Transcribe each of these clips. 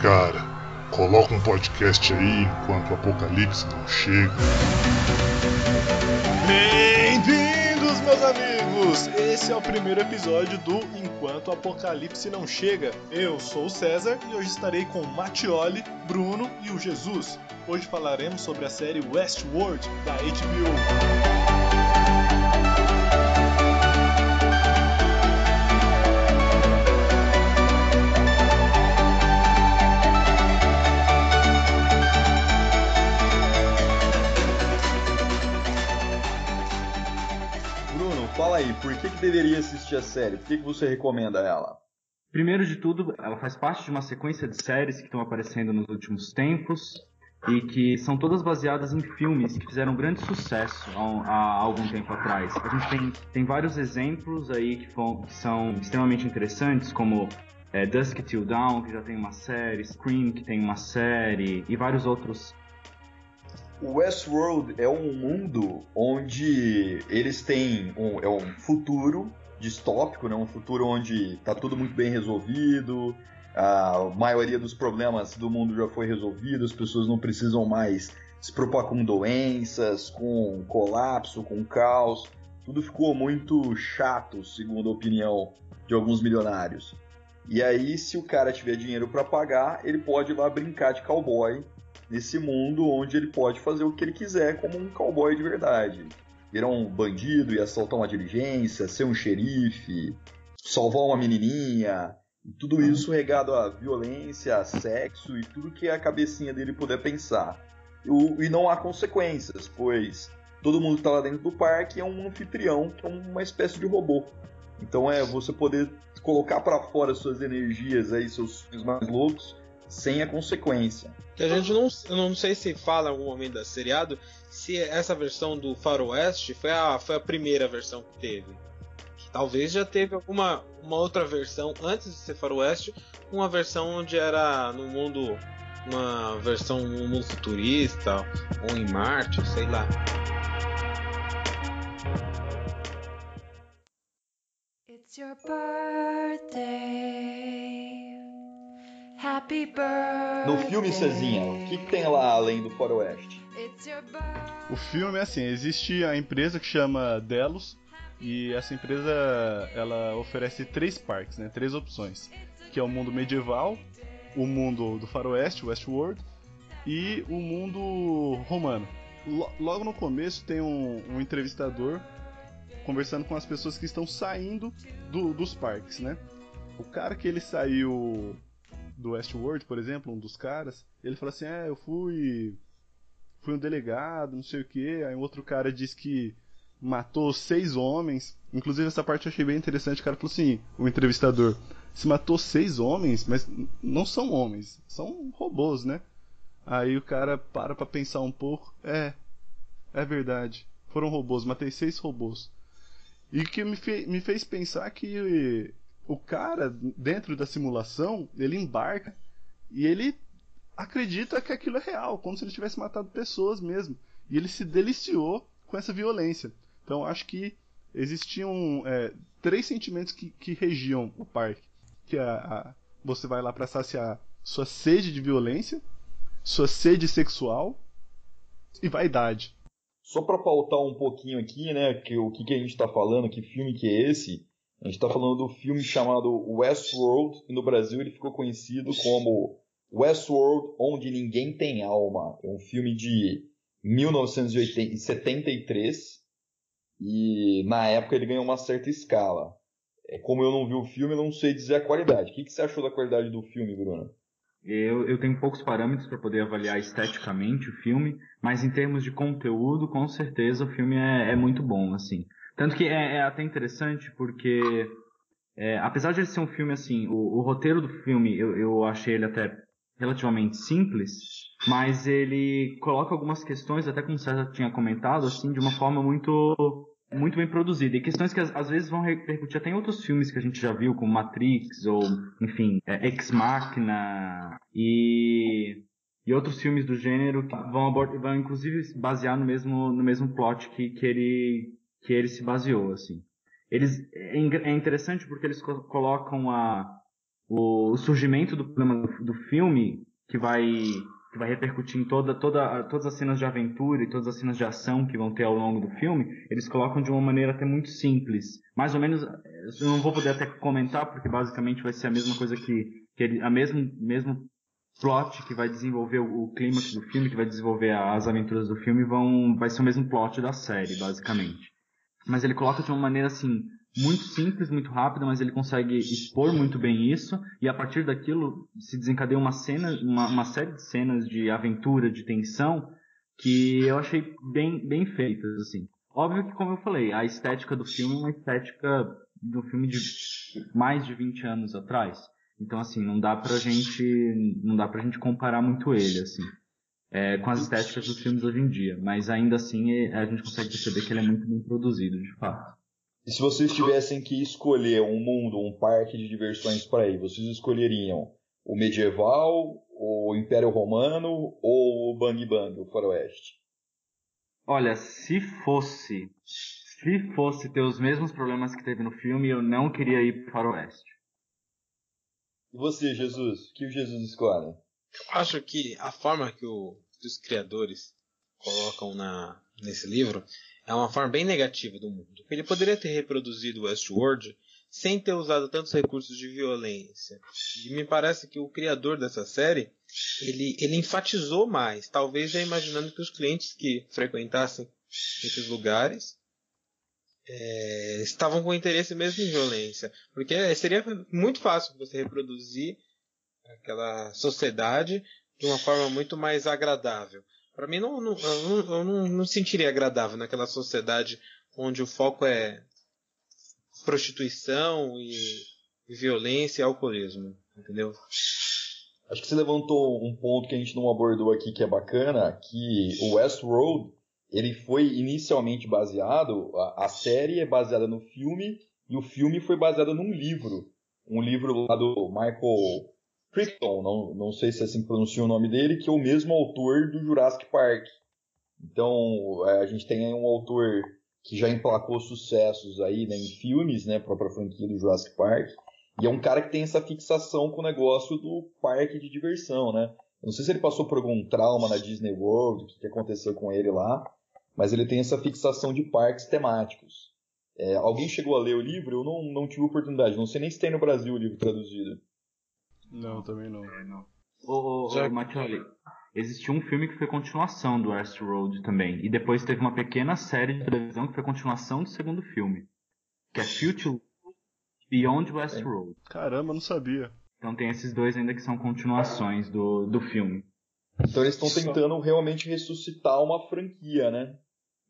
cara, coloca um podcast aí enquanto o apocalipse não chega. Bem-vindos, meus amigos! Esse é o primeiro episódio do Enquanto o Apocalipse Não Chega. Eu sou o César e hoje estarei com Mattioli, Bruno e o Jesus. Hoje falaremos sobre a série Westworld da HBO. Fala aí, por que, que deveria assistir a série? Por que, que você recomenda ela? Primeiro de tudo, ela faz parte de uma sequência de séries que estão aparecendo nos últimos tempos e que são todas baseadas em filmes que fizeram grande sucesso há, há algum tempo atrás. A gente tem, tem vários exemplos aí que, que são extremamente interessantes, como é, Dusk Till Dawn, que já tem uma série, Scream, que tem uma série, e vários outros. O Westworld é um mundo onde eles têm um, é um futuro distópico, né? um futuro onde tá tudo muito bem resolvido, a maioria dos problemas do mundo já foi resolvido, as pessoas não precisam mais se preocupar com doenças, com colapso, com caos. Tudo ficou muito chato, segundo a opinião de alguns milionários. E aí, se o cara tiver dinheiro para pagar, ele pode ir lá brincar de cowboy nesse mundo onde ele pode fazer o que ele quiser como um cowboy de verdade. Virar um bandido e assaltar uma diligência, ser um xerife, salvar uma menininha, tudo isso regado a violência, a sexo e tudo que a cabecinha dele puder pensar. O- E não há consequências, pois todo mundo que tá lá dentro do parque é um anfitrião, que é uma espécie de robô. Então é você poder colocar para fora suas energias aí, seus sonhos mais loucos, sem a consequência. Que a gente não, eu não sei se fala em algum momento da seriado se essa versão do Faroeste foi a, foi a primeira versão que teve. Talvez já teve alguma uma outra versão antes de ser Faroeste, uma versão onde era no mundo uma versão no mundo futurista ou em Marte, sei lá. It's your birthday. Happy birthday. No filme, Cezinha, o que, que tem lá além do Faroeste? O filme é assim, existe a empresa que chama Delos e essa empresa ela oferece três parques, né, três opções, que é o mundo medieval, o mundo do faroeste, Westworld, e o mundo romano. Lo- Logo no começo tem um, um entrevistador conversando com as pessoas que estão saindo do- dos parques, né? O cara que ele saiu do Westworld, por exemplo, um dos caras, ele fala assim, é, eu fui fui um delegado, não sei o que. Aí um outro cara disse que matou seis homens. Inclusive essa parte eu achei bem interessante. O cara falou assim, o entrevistador, se matou seis homens, mas não são homens, são robôs, né? Aí o cara para pra pensar um pouco, é, é verdade, foram robôs, matei seis robôs. E que me, fe- me fez pensar que o cara, dentro da simulação, ele embarca e ele acredita que aquilo é real, como se ele tivesse matado pessoas mesmo. E ele se deliciou com essa violência. Então acho que existiam é, três sentimentos que, que regiam o parque. Que é a, a- você vai lá para saciar sua sede de violência, sua sede sexual e vaidade. Só para pautar um pouquinho aqui, né, que o que, que a gente está falando, que filme que é esse? A gente está falando do filme chamado Westworld, e no Brasil ele ficou conhecido como Westworld, Onde Ninguém Tem Alma. É um filme de 1973 e na época ele ganhou uma certa escala. É, como eu não vi o filme, não sei dizer a qualidade. O que, que você achou da qualidade do filme, Bruno? Eu, eu tenho poucos parâmetros para poder avaliar esteticamente o filme, mas em termos de conteúdo, com certeza o filme é, é muito bom, assim. Tanto que é, é até interessante porque, é, apesar de ele ser um filme assim, o, o roteiro do filme eu, eu achei ele até relativamente simples, mas ele coloca algumas questões, até como o César tinha comentado, assim, de uma forma muito muito bem produzida. E questões que às, vezes vão repercutir até em outros filmes que a gente já viu, como Matrix, ou, enfim, é, Ex Machina, e, e outros filmes do gênero que vão, abord- vão inclusive basear no mesmo, no mesmo plot que, que, ele, que ele se baseou, assim. Eles, é, é interessante porque eles co- colocam a, o, surgimento do problema do, filme que vai que vai repercutir em toda, toda, todas as cenas de aventura e todas as cenas de ação que vão ter ao longo do filme, eles colocam de uma maneira até muito simples. Mais ou menos, eu não vou poder até comentar, porque basicamente vai ser a mesma coisa que, que ele, a mesmo, mesmo plot que vai desenvolver o, o clímax do filme, que vai desenvolver as aventuras do filme, vão, vai ser o mesmo plot da série, basicamente. Mas ele coloca de uma maneira assim, muito simples, muito rápida, mas ele consegue expor muito bem isso, e a partir daquilo se desencadeia uma cena, uma, uma série de cenas de aventura, de tensão, que eu achei bem, bem feitas, assim. Óbvio que, como eu falei, a estética do filme é uma estética do filme de mais de 20 anos atrás. Então, assim, não dá pra gente, não dá pra gente comparar muito ele, assim, é, com as estéticas dos filmes hoje em dia. Mas ainda assim, é, a gente consegue perceber que ele é muito bem produzido, de fato. E se vocês tivessem que escolher um mundo, um parque de diversões para ir, vocês escolheriam o medieval, o Império Romano ou o Bang Bang, o Faroeste? Olha, se fosse, se fosse ter os mesmos problemas que teve no filme, eu não queria ir pro Faroeste. E você, Jesus? O que o Jesus escolhe? Eu acho que a forma que, o, os criadores colocam na, nesse livro é uma forma bem negativa do mundo. Ele poderia ter reproduzido Westworld sem ter usado tantos recursos de violência. E me parece que o criador dessa série ele, ele enfatizou mais, talvez já imaginando que os clientes que frequentassem esses lugares é, estavam com interesse mesmo em violência, porque seria muito fácil você reproduzir aquela sociedade de uma forma muito mais agradável. Para mim, não, não, eu, não, eu não, não sentiria agradável naquela sociedade onde o foco é prostituição e, violência e alcoolismo, entendeu? Acho que você levantou um ponto que a gente não abordou aqui que é bacana, que o Westworld, ele foi inicialmente baseado, a, a série é baseada no filme, e o filme foi baseado num livro. Um livro lá do Michael Crichton, não, não sei se assim pronuncia o nome dele, que é o mesmo autor do Jurassic Park. Então, é, a gente tem aí um autor que já emplacou sucessos aí né, em filmes, né, própria franquia do Jurassic Park, e é um cara que tem essa fixação com o negócio do parque de diversão, né? Não sei se ele passou por algum trauma na Disney World, o que, que aconteceu com ele lá, mas ele tem essa fixação de parques temáticos. É, alguém chegou a ler o livro? Eu não, não tive oportunidade, não sei nem se tem no Brasil o livro traduzido. Não, também não. Ô, ô, Já- ô existiu um filme que foi continuação do Westworld também. E depois teve uma pequena série de televisão que foi continuação do segundo filme. Que é Future Beyond Westworld. Caramba, não sabia. Então tem esses dois ainda que são continuações do, do filme. Então eles estão tentando realmente ressuscitar uma franquia, né?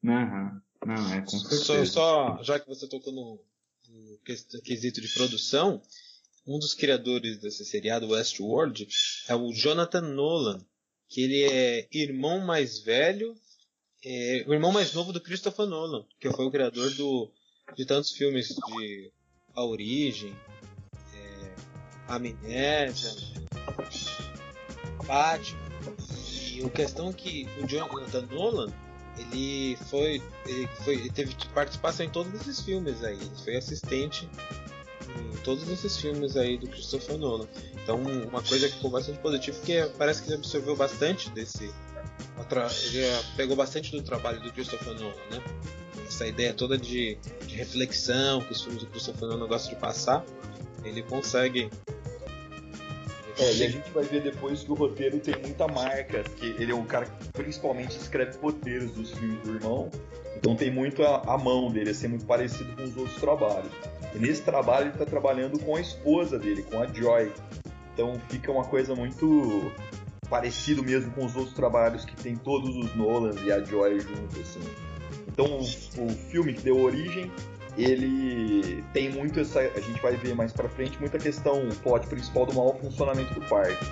Aham. Não, é com Só, certeza. só- já que você tocou no, no ques- quesito de produção, um dos criadores desse seriado Westworld é o Jonathan Nolan, que ele é irmão mais velho, é, o irmão mais novo do Christopher Nolan, que foi o criador do, de tantos filmes de A Origem, é, Amnésia, Batman. E a questão é que o Jonathan Nolan ele foi ele foi ele teve participação em todos esses filmes aí ele foi assistente todos esses filmes aí do Christopher Nolan. Então uma coisa que ficou bastante positiva porque parece que ele absorveu bastante desse ele eh, pegou bastante do trabalho do Christopher Nolan né? Essa ideia toda de, de reflexão que os filmes do Christopher Nolan gostam de passar ele consegue É, e a gente vai ver depois que o roteiro tem muita marca, que ele é um cara que principalmente escreve roteiros dos filmes do irmão, então tem muito a, a mão dele, assim, muito parecido com os outros trabalhos. E nesse trabalho ele está trabalhando com a esposa dele, com a Joy. Então fica uma coisa muito parecido mesmo com os outros trabalhos que tem todos os Nolans e a Joy junto, assim. Então o, o filme que deu origem ele tem muito essa. A gente vai ver mais pra frente muita questão, o plot principal do mau funcionamento do parque.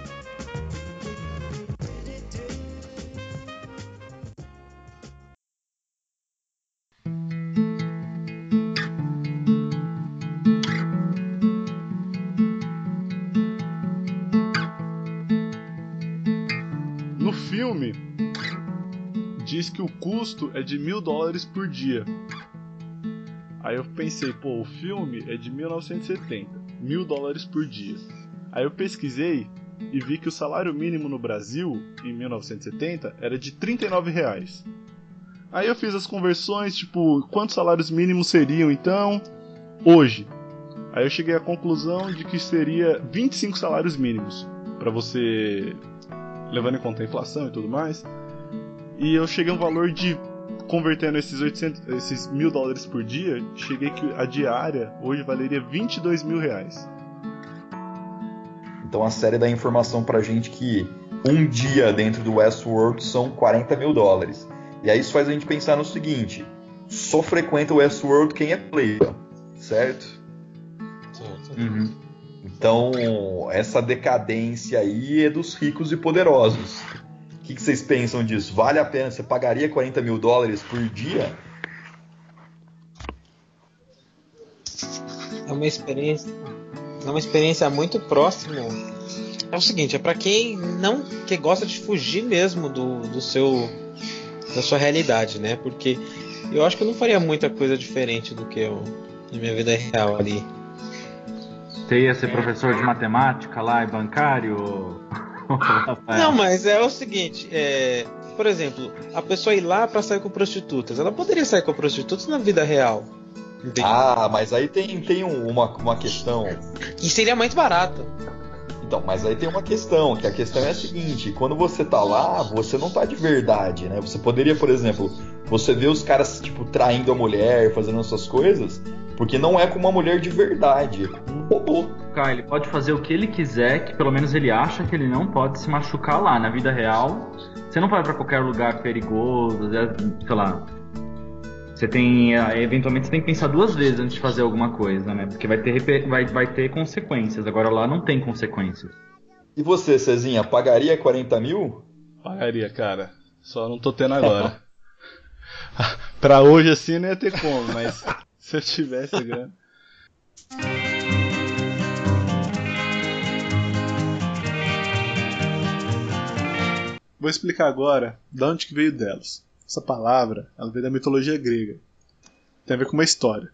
No filme, diz que o custo é de mil dólares por dia. Aí eu pensei, pô, o filme é de 1970, mil dólares por dia. Aí eu pesquisei e vi que o salário mínimo no Brasil, em 1970, era de 39 reais. Aí eu fiz as conversões, tipo, quantos salários mínimos seriam então hoje? Aí eu cheguei à conclusão de que seria 25 salários mínimos para você levando em conta a inflação e tudo mais. E eu cheguei a um valor de convertendo esses 800, esses mil dólares por dia, cheguei que a diária hoje valeria 22 mil reais. Então a série dá informação pra gente que um dia dentro do Westworld são 40 mil dólares. E aí isso faz a gente pensar no seguinte: só frequenta o Westworld quem é player, certo? Certo. Uhum. Então essa decadência aí é dos ricos e poderosos. O que, que vocês pensam disso? Vale a pena? Você pagaria 40 mil dólares por dia? É uma experiência. É uma experiência muito próxima. É o seguinte, é para quem não que gosta de fugir mesmo do, do seu da sua realidade, né? Porque eu acho que eu não faria muita coisa diferente do que eu na minha vida real ali. Você ia ser professor de matemática lá e bancário? Não, mas é o seguinte, é, por exemplo, a pessoa ir lá para sair com prostitutas, ela poderia sair com prostitutas na vida real. Ah, mas aí tem, tem um- uma, uma questão. E seria muito barato. Então, mas aí tem uma questão, que a questão é a seguinte, quando você tá lá, você não tá de verdade, né? Você poderia, por exemplo, você vê os caras, tipo, traindo a mulher, fazendo essas coisas, porque não é com uma mulher de verdade, é com um robô. Cara, ele pode fazer o que ele quiser, que pelo menos ele acha que ele não pode se machucar lá. Na vida real, você não vai pra qualquer lugar perigoso, é, sei lá. Você tem, eh, eventualmente, você tem que pensar duas vezes antes de fazer alguma coisa, né? Porque vai ter, vai, vai ter consequências. Agora lá não tem consequências. E você, Cezinha, pagaria 40 mil? Pagaria, cara. Só não tô tendo agora. pra hoje assim não ia ter como, mas se eu tivesse grana. Vou explicar agora de onde que veio Delos. Essa palavra, ela veio da mitologia grega. Tem a ver com uma história.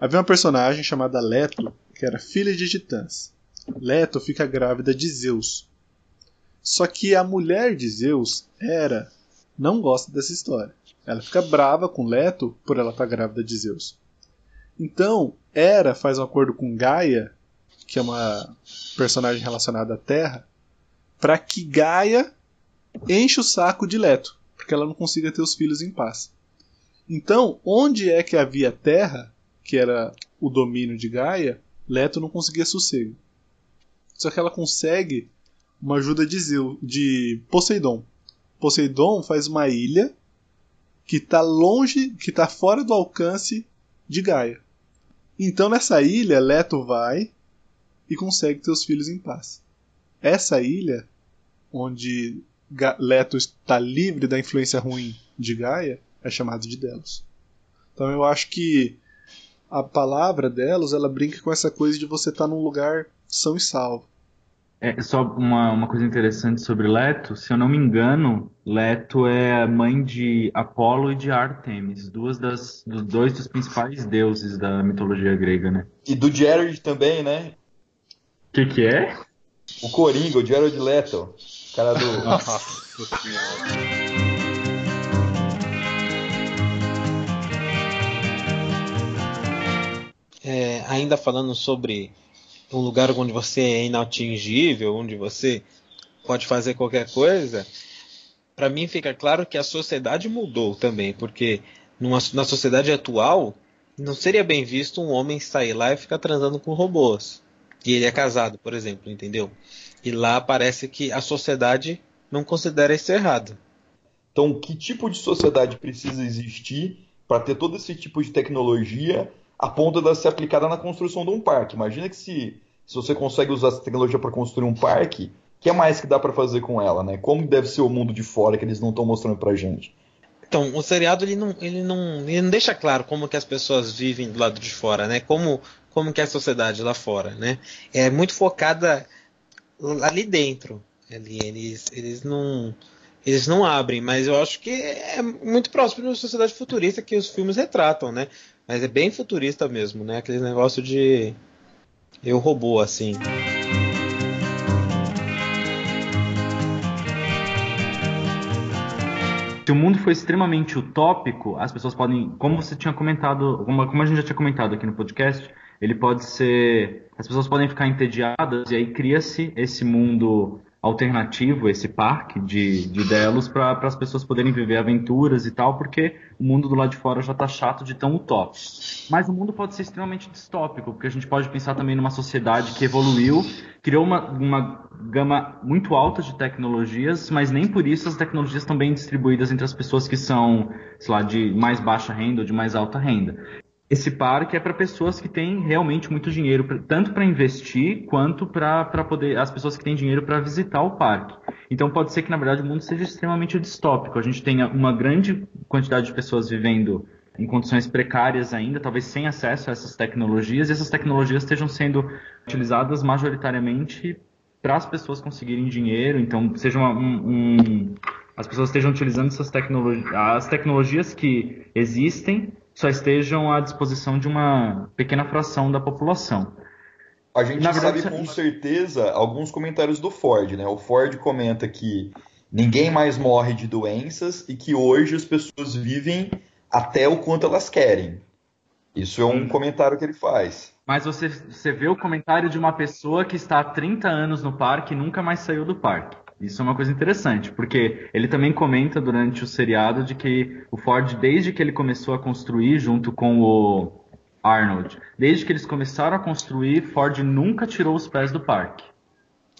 Havia uma personagem chamada Leto, que era filha de titãs. Leto fica grávida de Zeus. Só que a mulher de Zeus, Hera, não gosta dessa história. Ela fica brava com Leto por ela estar grávida de Zeus. Então, Hera faz um acordo com Gaia, que é uma personagem relacionada à Terra, para que Gaia enche o saco de Leto, porque ela não consiga ter os filhos em paz. Então, onde é que havia terra, que era o domínio de Gaia, Leto não conseguia sossego. Só que ela consegue uma ajuda de, Zeus, de Poseidon. Poseidon faz uma ilha que está longe, que está fora do alcance de Gaia. Então nessa ilha, Leto vai e consegue ter os filhos em paz. Essa ilha, onde Leto está livre da influência ruim de Gaia, é chamada de Delos. Então eu acho que a palavra Delos ela brinca com essa coisa de você estar num lugar são e salvo. É só uma, uma coisa interessante sobre Leto. Se eu não me engano, Leto é a mãe de Apolo e de Artemis, duas das, dos dois dos principais deuses da mitologia grega, né? E do Jared também, né? O que que é? O Coringa, o Jared Leto. Cara do. Nossa senhora. É, ainda falando sobre um lugar onde você é inatingível, onde você pode fazer qualquer coisa, para mim fica claro que a sociedade mudou também, porque numa- na sociedade atual não seria bem visto um homem sair lá e ficar transando com robôs. E ele é casado, por exemplo, entendeu? E lá parece que a sociedade não considera isso errado. Então, que tipo de sociedade precisa existir para ter todo esse tipo de tecnologia a ponto de ser aplicada na construção de um parque? Imagina que se, se você consegue usar essa tecnologia para construir um parque, o que é mais que dá para fazer com ela, né? Como deve ser o mundo de fora que eles não estão mostrando pra gente? Então, o seriado ele não, ele não, ele não deixa claro como que as pessoas vivem do lado de fora, né? Como, como que é a sociedade lá fora, né? É muito focada ali dentro. Ali, eles, eles não eles não abrem, mas eu acho que é muito próximo da sociedade futurista que os filmes retratam, né? Mas é bem futurista mesmo, né? Aquele negócio de eu robô, assim. se o mundo for extremamente utópico, as pessoas podem, como você tinha comentado, como, a gente já tinha comentado aqui no podcast, ele pode ser, as pessoas podem ficar entediadas e aí cria-se esse mundo alternativo, esse parque de, de Delos para as pessoas poderem viver aventuras e tal, porque o mundo do lado de fora já está chato de tão utópico. Mas o mundo pode ser extremamente distópico, porque a gente pode pensar também numa sociedade que evoluiu, criou uma, uma gama muito alta de tecnologias, mas nem por isso as tecnologias estão bem distribuídas entre as pessoas que são, sei lá, de mais baixa renda ou de mais alta renda esse parque é para pessoas que têm realmente muito dinheiro, tanto para investir quanto para poder as pessoas que têm dinheiro para visitar o parque. Então pode ser que na verdade o mundo seja extremamente distópico. A gente tenha uma grande quantidade de pessoas vivendo em condições precárias ainda, talvez sem acesso a essas tecnologias, e essas tecnologias estejam sendo utilizadas majoritariamente para as pessoas conseguirem dinheiro. Então seja uma, um, um, as pessoas estejam utilizando essas tecnologias, as tecnologias que existem só estejam à disposição de uma pequena fração da população. A gente verdade, sabe com certeza alguns comentários do Ford, né? O Ford comenta que ninguém mais morre de doenças e que hoje as pessoas vivem até o quanto elas querem. Isso é um comentário que ele faz. Mas você, você vê o comentário de uma pessoa que está há 30 anos no parque e nunca mais saiu do parque. Isso é uma coisa interessante, porque ele também comenta durante o seriado de que o Ford, desde que ele começou a construir junto com o Arnold, desde que eles começaram a construir, Ford nunca tirou os pés do parque.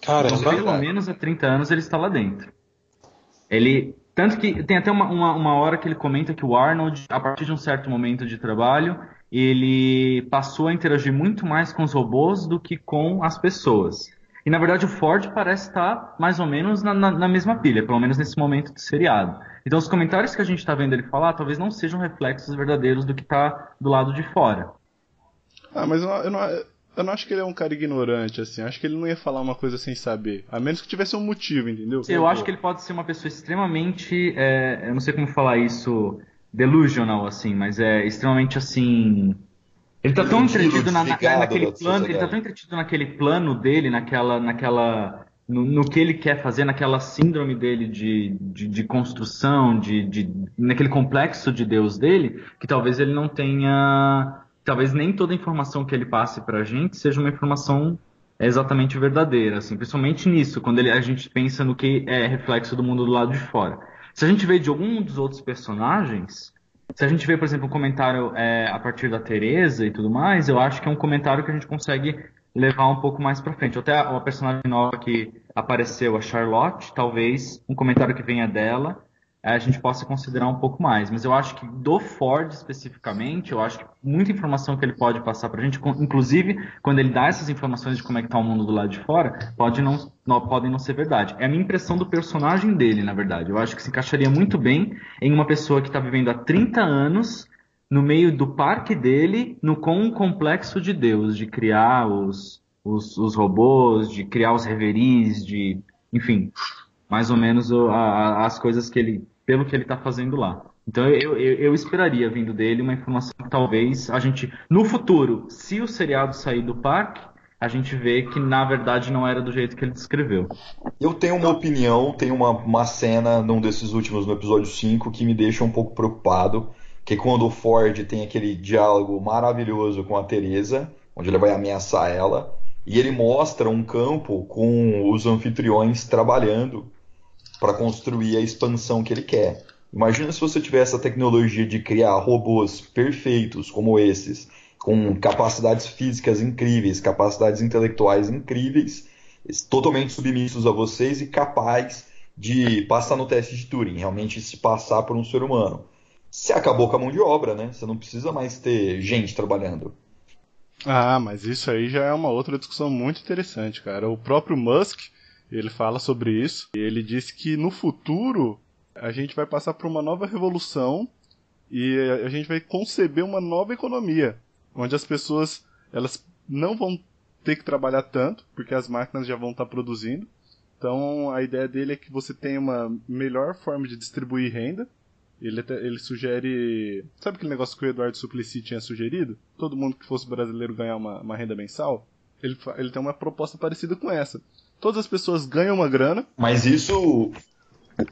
Caramba, então, pelo menos há 30 anos ele está lá dentro. Ele tanto que tem até uma, uma, uma, hora que ele comenta que o Arnold, a partir de um certo momento de trabalho, ele passou a interagir muito mais com os robôs do que com as pessoas. E na verdade o Ford parece estar mais ou menos na, na, na mesma pilha, pelo menos nesse momento do seriado. Então os comentários que a gente está vendo ele falar talvez não sejam reflexos verdadeiros do que está do lado de fora. Ah, mas eu não, eu não, eu não acho que ele é um cara ignorante, assim. Eu acho que ele não ia falar uma coisa sem saber. A menos que tivesse um motivo, entendeu? Eu acho que ele pode ser uma pessoa extremamente. É, eu não sei como falar isso. Delusional, assim, mas é extremamente assim ele tá tão entretido na, na, naquele plano, ele tá tão entretido naquele plano dele, naquela, naquela, no, no, que ele quer fazer, naquela síndrome dele de, de, de construção, de, de, naquele complexo de Deus dele, que talvez ele não tenha, talvez nem toda a informação que ele passe pra gente seja uma informação exatamente verdadeira, assim, principalmente nisso, quando ele, a gente pensa no que é reflexo do mundo do lado de fora. Se a gente vê de algum dos outros personagens, se a gente vê, por exemplo, um comentário é, a partir da Teresa e tudo mais, eu acho que é um comentário que a gente consegue levar um pouco mais para frente. Até a, a personagem nova que apareceu, a Charlotte, talvez um comentário que venha dela a gente possa considerar um pouco mais. Mas eu acho que do Ford especificamente, eu acho que muita informação que ele pode passar para a gente, inclusive quando ele dá essas informações de como é que está o mundo do lado de fora, pode não, não, podem não ser verdade. É a minha impressão do personagem dele, na verdade. Eu acho que se encaixaria muito bem em uma pessoa que está vivendo há 30 anos no meio do parque dele, no com um complexo de Deus, de criar os, os, os robôs, de criar os reveries, de. enfim, mais ou menos a, a, as coisas que ele pelo que ele está fazendo lá. Então eu, eu, eu, esperaria vindo dele uma informação que talvez a gente, no futuro, se o seriado sair do parque, a gente vê que na verdade não era do jeito que ele descreveu. Eu tenho uma opinião, tem uma, uma cena num desses últimos, no episódio 5, que me deixa um pouco preocupado, que é quando o Ford tem aquele diálogo maravilhoso com a Teresa, onde ele vai ameaçar ela, e ele mostra um campo com os anfitriões trabalhando para construir a expansão que ele quer. Imagina se você tivesse a tecnologia de criar robôs perfeitos como esses, com capacidades físicas incríveis, capacidades intelectuais incríveis, totalmente submissos a vocês e capazes de passar no teste de Turing, realmente se passar por um ser humano. Você acabou com a mão de obra, né? Você não precisa mais ter gente trabalhando. Ah, mas isso aí já é uma outra discussão muito interessante, cara. O próprio Musk ele fala sobre isso. E ele diz que no futuro a gente vai passar por uma nova revolução e a gente vai conceber uma nova economia, onde as pessoas elas não vão ter que trabalhar tanto, porque as máquinas já vão estar produzindo. Então a ideia dele é que você tenha uma melhor forma de distribuir renda. Ele, ele sugere. Sabe aquele negócio que o Eduardo Suplicy tinha sugerido? Todo mundo que fosse brasileiro ganhar uma, uma renda mensal? Ele, ele tem uma proposta parecida com essa todas as pessoas ganham uma grana. Mas isso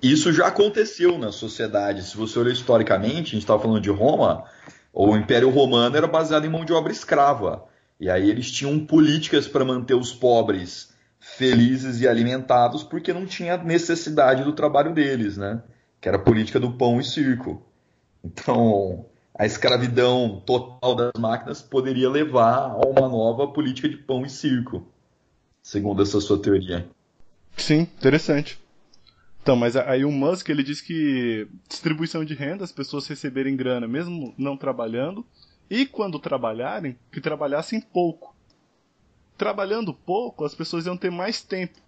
Isso já aconteceu na sociedade. Se você olhar historicamente, a gente estava falando de Roma, o Império Romano era baseado em mão de obra escrava. E aí eles tinham políticas para manter os pobres felizes e alimentados porque não tinha necessidade do trabalho deles, né? Que era a política do pão e circo. Então, a escravidão total das máquinas poderia levar a uma nova política de pão e circo, segundo essa sua teoria. Sim, interessante. Então, mas aí o Musk ele diz que distribuição de renda, as pessoas receberem grana mesmo não trabalhando, e quando trabalharem, que trabalhassem pouco. Trabalhando pouco, as pessoas iam ter mais tempo.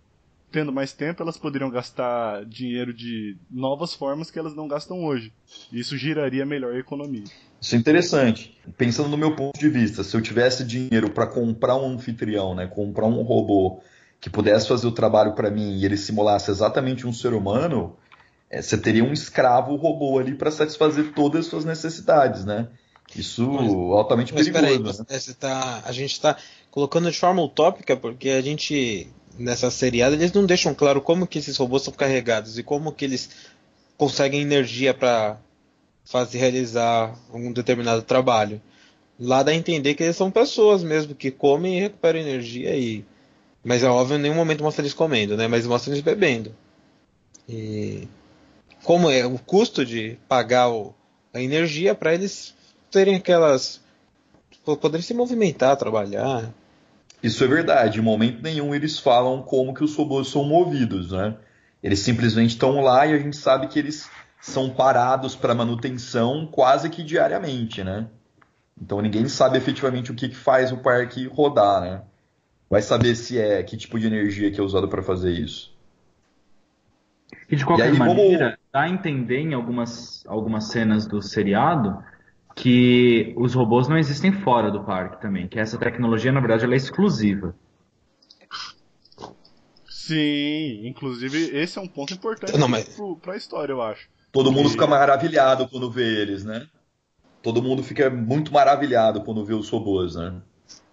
Tendo mais tempo, elas poderiam gastar dinheiro de novas formas que elas não gastam hoje. Isso giraria melhor a economia. Isso é interessante. Pensando no meu ponto de vista, se eu tivesse dinheiro para comprar um anfitrião, né, comprar um robô que pudesse fazer o trabalho para mim e ele simulasse exatamente um ser humano, é, você teria um escravo robô ali para satisfazer todas as suas necessidades, né? Isso Mas- altamente Mas perigoso. peraí, né? tá, a gente tá colocando de forma utópica porque a gente nessa seriada eles não deixam claro como que esses robôs são carregados e como que eles conseguem energia para fazer realizar um determinado trabalho. Lá dá a entender que eles são pessoas mesmo que comem e recuperam energia e mas é óbvio, em nenhum momento mostra eles comendo, né? Mas mostra eles bebendo. E como é o custo de pagar o- a energia para eles terem aquelas po- poderem se movimentar, trabalhar. Isso é verdade. Em momento nenhum eles falam como que os robôs são movidos, né? Eles simplesmente estão lá e a gente sabe que eles são parados para manutenção quase que diariamente, né? Então ninguém sabe efetivamente o que, que faz o parque rodar, né? Vai saber se é que tipo de energia que é usado para fazer isso. E de qualquer E aí, como- maneira, dá a entender em algumas, algumas cenas do seriado que os robôs não existem fora do parque também, que essa tecnologia, na verdade, ela é exclusiva. Sim, inclusive esse é um ponto importante Não, mas- pro, pra história, eu acho. Todo mundo E- fica maravilhado quando vê eles, né? Todo mundo fica muito maravilhado quando vê os robôs, né?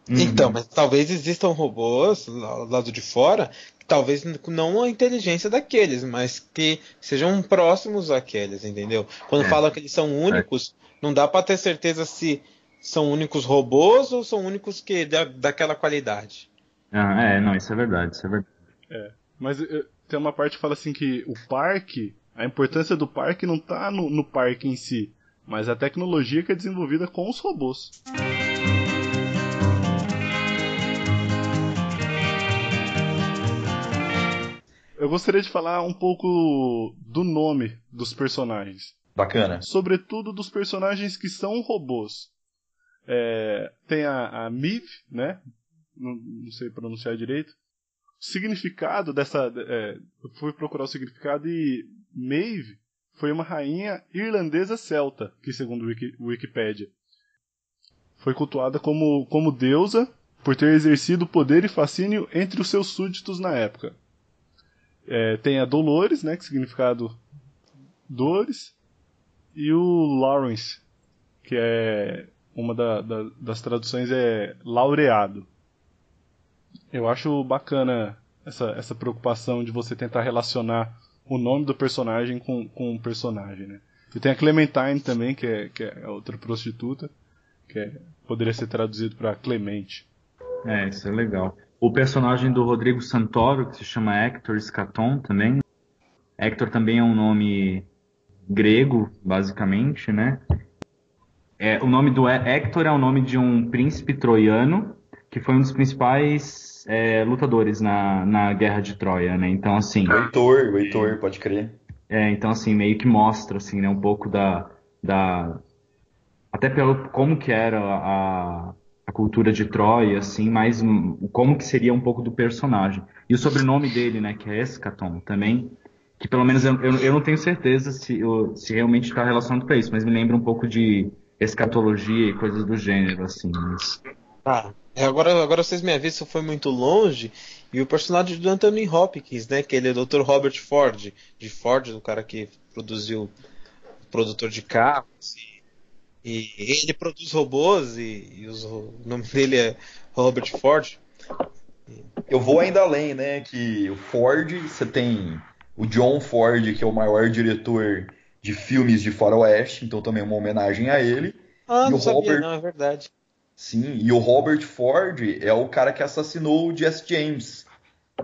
Uhum. Então, mas talvez existam robôs do lado de fora, que talvez não a inteligência daqueles, mas que sejam próximos àqueles, entendeu? Quando É. falam que eles são únicos, não dá pra ter certeza se são únicos robôs ou são únicos que da, daquela qualidade. Ah, é, não, isso é verdade, isso é verdade. Mas eh, tem uma parte que fala assim que o parque, a importância do parque não tá no, no parque em si, mas a tecnologia que é desenvolvida com os robôs. Eu gostaria de falar um pouco do nome dos personagens. Bacana. Sobretudo dos personagens que são robôs. É, tem a, a Miv, né? Não, não sei pronunciar direito. O significado dessa. é, eu fui procurar o significado e Maeve foi uma rainha irlandesa celta, que segundo o Wiki, Wikipedia. Foi cultuada como, como deusa por ter exercido poder e fascínio entre os seus súditos na época. É, tem a Dolores, né, que significado dores, e o Lawrence, que é uma da- da- das traduções é laureado. Eu acho bacana essa, essa preocupação de você tentar relacionar o nome do personagem com, com o personagem, né? E tem a Clementine também, que é, que é outra prostituta, que é- poderia ser traduzido para Clemente. É, isso é legal. O personagem do Rodrigo Santoro, que se chama Hector Scaton também. Hector também é um nome grego, basicamente, né? É, o nome do He- Hector é o nome de um príncipe troiano que foi um dos principais é, lutadores na, na Guerra de Troia, né? Então, assim, O Heitor, o Heitor, pode crer. é, então assim, meio que mostra assim, né, um pouco da, da até pelo como que era a, a cultura de Troia, assim, mas como que seria um pouco do personagem. E o sobrenome dele, né, que é Escaton, também, que pelo menos eu, eu, eu não tenho certeza se, eu- se realmente está relacionado para isso, mas me lembra um pouco de escatologia e coisas do gênero, assim. Mas... Tá. É, agora, agora vocês me avisam se foi muito longe. E o personagem do Anthony Hopkins, né? Que ele é o Dr. Robert Ford. De Ford, o cara que produziu. Produtor de carros. E, e ele produz robôs. E, e os- o nome dele é Robert Ford. Eu vou ainda além, né? Que o Ford, você tem o John Ford, que é o maior diretor de filmes de faroeste, então também é uma homenagem a ele. Ah, E não o sabia, Robert- não, é verdade. Sim, e o Robert Ford é o cara que assassinou o Jesse James.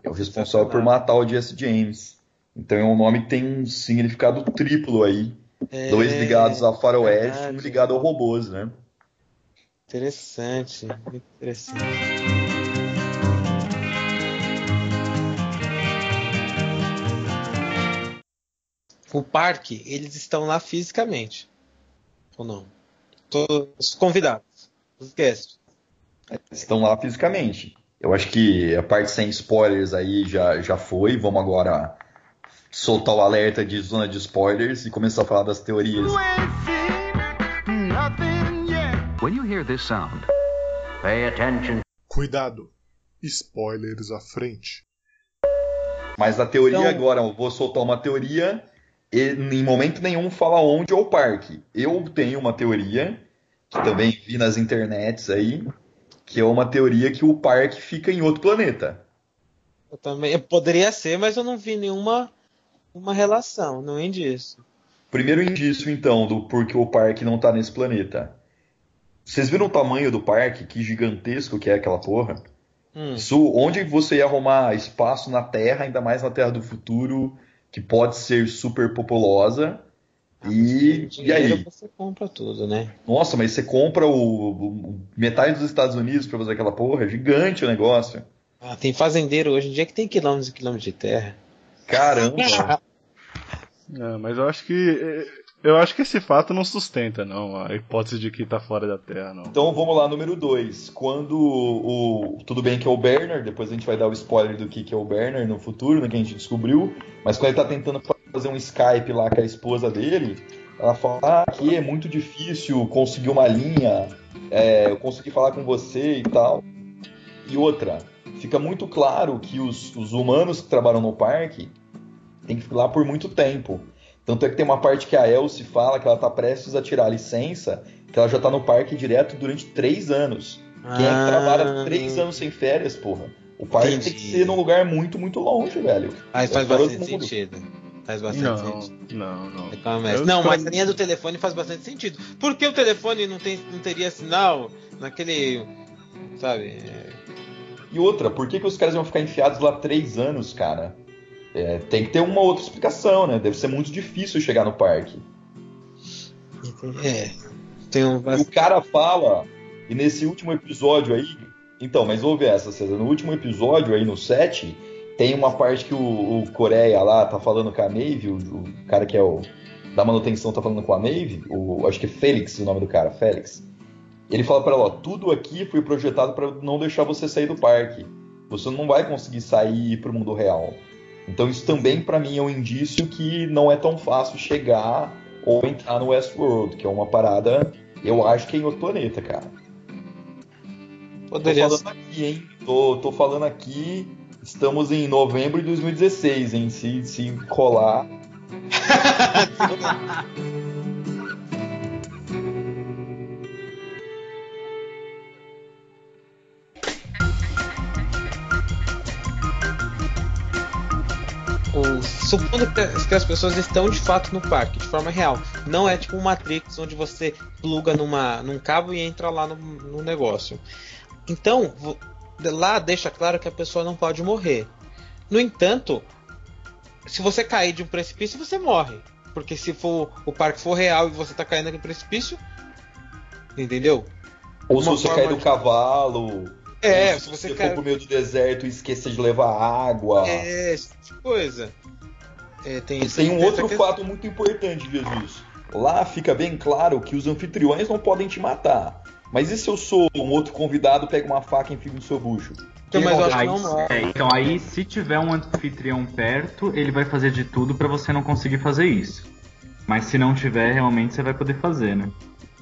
É o responsável por matar o Jesse James. Então é um nome que tem um significado triplo aí. É, Dois ligados a faroeste e um ligado ao robôs, né? Interessante, interessante. O parque, eles estão lá fisicamente. Ou não? Todos os convidados, os guests. Estão lá fisicamente. Eu acho que a parte sem spoilers aí já, já foi. Vamos agora soltar o alerta de zona de spoilers e começar a falar das teorias. When you hear this sound, pay attention. Cuidado! Spoilers à frente. Mas a teoria Então- agora, eu vou soltar uma teoria e em momento nenhum fala onde é o parque. Eu tenho uma teoria, que também vi nas internets aí, que é uma teoria que o parque fica em outro planeta. Eu também poderia ser, mas eu não vi nenhuma uma relação, não é disso. Primeiro indício, então, do porquê o parque não tá nesse planeta. Vocês viram o tamanho do parque? Que gigantesco que é aquela porra? Hum. Isso, onde você ia arrumar espaço na Terra, ainda mais na Terra do futuro, que pode ser super populosa. E, e Dinheiro aí? você compra tudo, né? Nossa, mas você compra o, o- metade dos Estados Unidos pra fazer aquela porra? É gigante o negócio. Ah, tem fazendeiro hoje em dia que tem quilômetros e quilômetros de terra. Caramba! É, mas eu acho que. Eu acho que esse fato não sustenta, não, a hipótese de que tá fora da Terra, não. Então vamos lá, número 2. Quando o. Tudo bem que é o Berner, depois a gente vai dar o spoiler do que, que é o Berner no futuro, né, que a gente descobriu. Mas quando ele tá tentando fazer um Skype lá com a esposa dele, ela fala ah, que é muito difícil conseguir uma linha, é, eu consegui falar com você e tal. E outra, fica muito claro que os, os humanos que trabalham no parque têm que ficar lá por muito tempo. Tanto é que tem uma parte que a Elsie fala que ela tá prestes a tirar a licença, que ela já tá no parque direto durante três anos. Quem é que trabalha três anos sem férias, porra? O parque tem que Entendi. ser num lugar muito, muito longe, velho. Aí faz Eu falo bastante sentido. Faz bastante Não, sentido. não, não. É não, mas a linha do telefone faz bastante sentido. Por que o telefone não, tem, não teria sinal naquele. Sabe? E outra, por que, que os caras vão ficar enfiados lá três anos, cara? É, tem que ter uma outra explicação, né? Deve ser muito difícil chegar no parque. É. Tem um. E o cara fala, e nesse último episódio aí. Então, mas ouve essa, César. No último episódio aí, no 7, tem uma parte que o, o Coreia lá tá falando com a Maeve, o, o cara que é o da manutenção tá falando com a Maeve, o, acho que é Félix o nome do cara, Félix. Ele fala pra ela, ó, tudo aqui foi projetado pra não deixar você sair do parque. Você não vai conseguir sair pro mundo real. Então isso também pra mim é um indício que não é tão fácil chegar ou entrar no Westworld, que é uma parada, eu acho que é em outro planeta, cara. Poderia Tô falando aqui, hein? Tô, tô falando aqui. Estamos em novembro de 2016, hein? Se, se colar. supondo que, as pessoas estão de fato no parque, de forma real. Não é tipo um Matrix onde você pluga numa, num cabo e entra lá no, no negócio. Então, lá deixa claro que a pessoa não pode morrer. No entanto, se você cair de um precipício, você morre. Porque se for o parque for real e você tá caindo naquele precipício, entendeu? Ou se Uma você cair do de- cai... É, se se você você cai- for pro meio do deserto e esquecer de levar água. É, esse tipo de coisa. É, tem, E tem um outro questão. fato muito importante, Jesus. Lá fica bem claro que os anfitriões não podem te matar. Mas e se eu sou um outro convidado, pega uma faca e enfia no seu bucho? Então, mas eu acho que Aí, não morre. é, então aí, se tiver um anfitrião perto, ele vai fazer de tudo pra você não conseguir fazer isso. Mas se não tiver, realmente você vai poder fazer, né?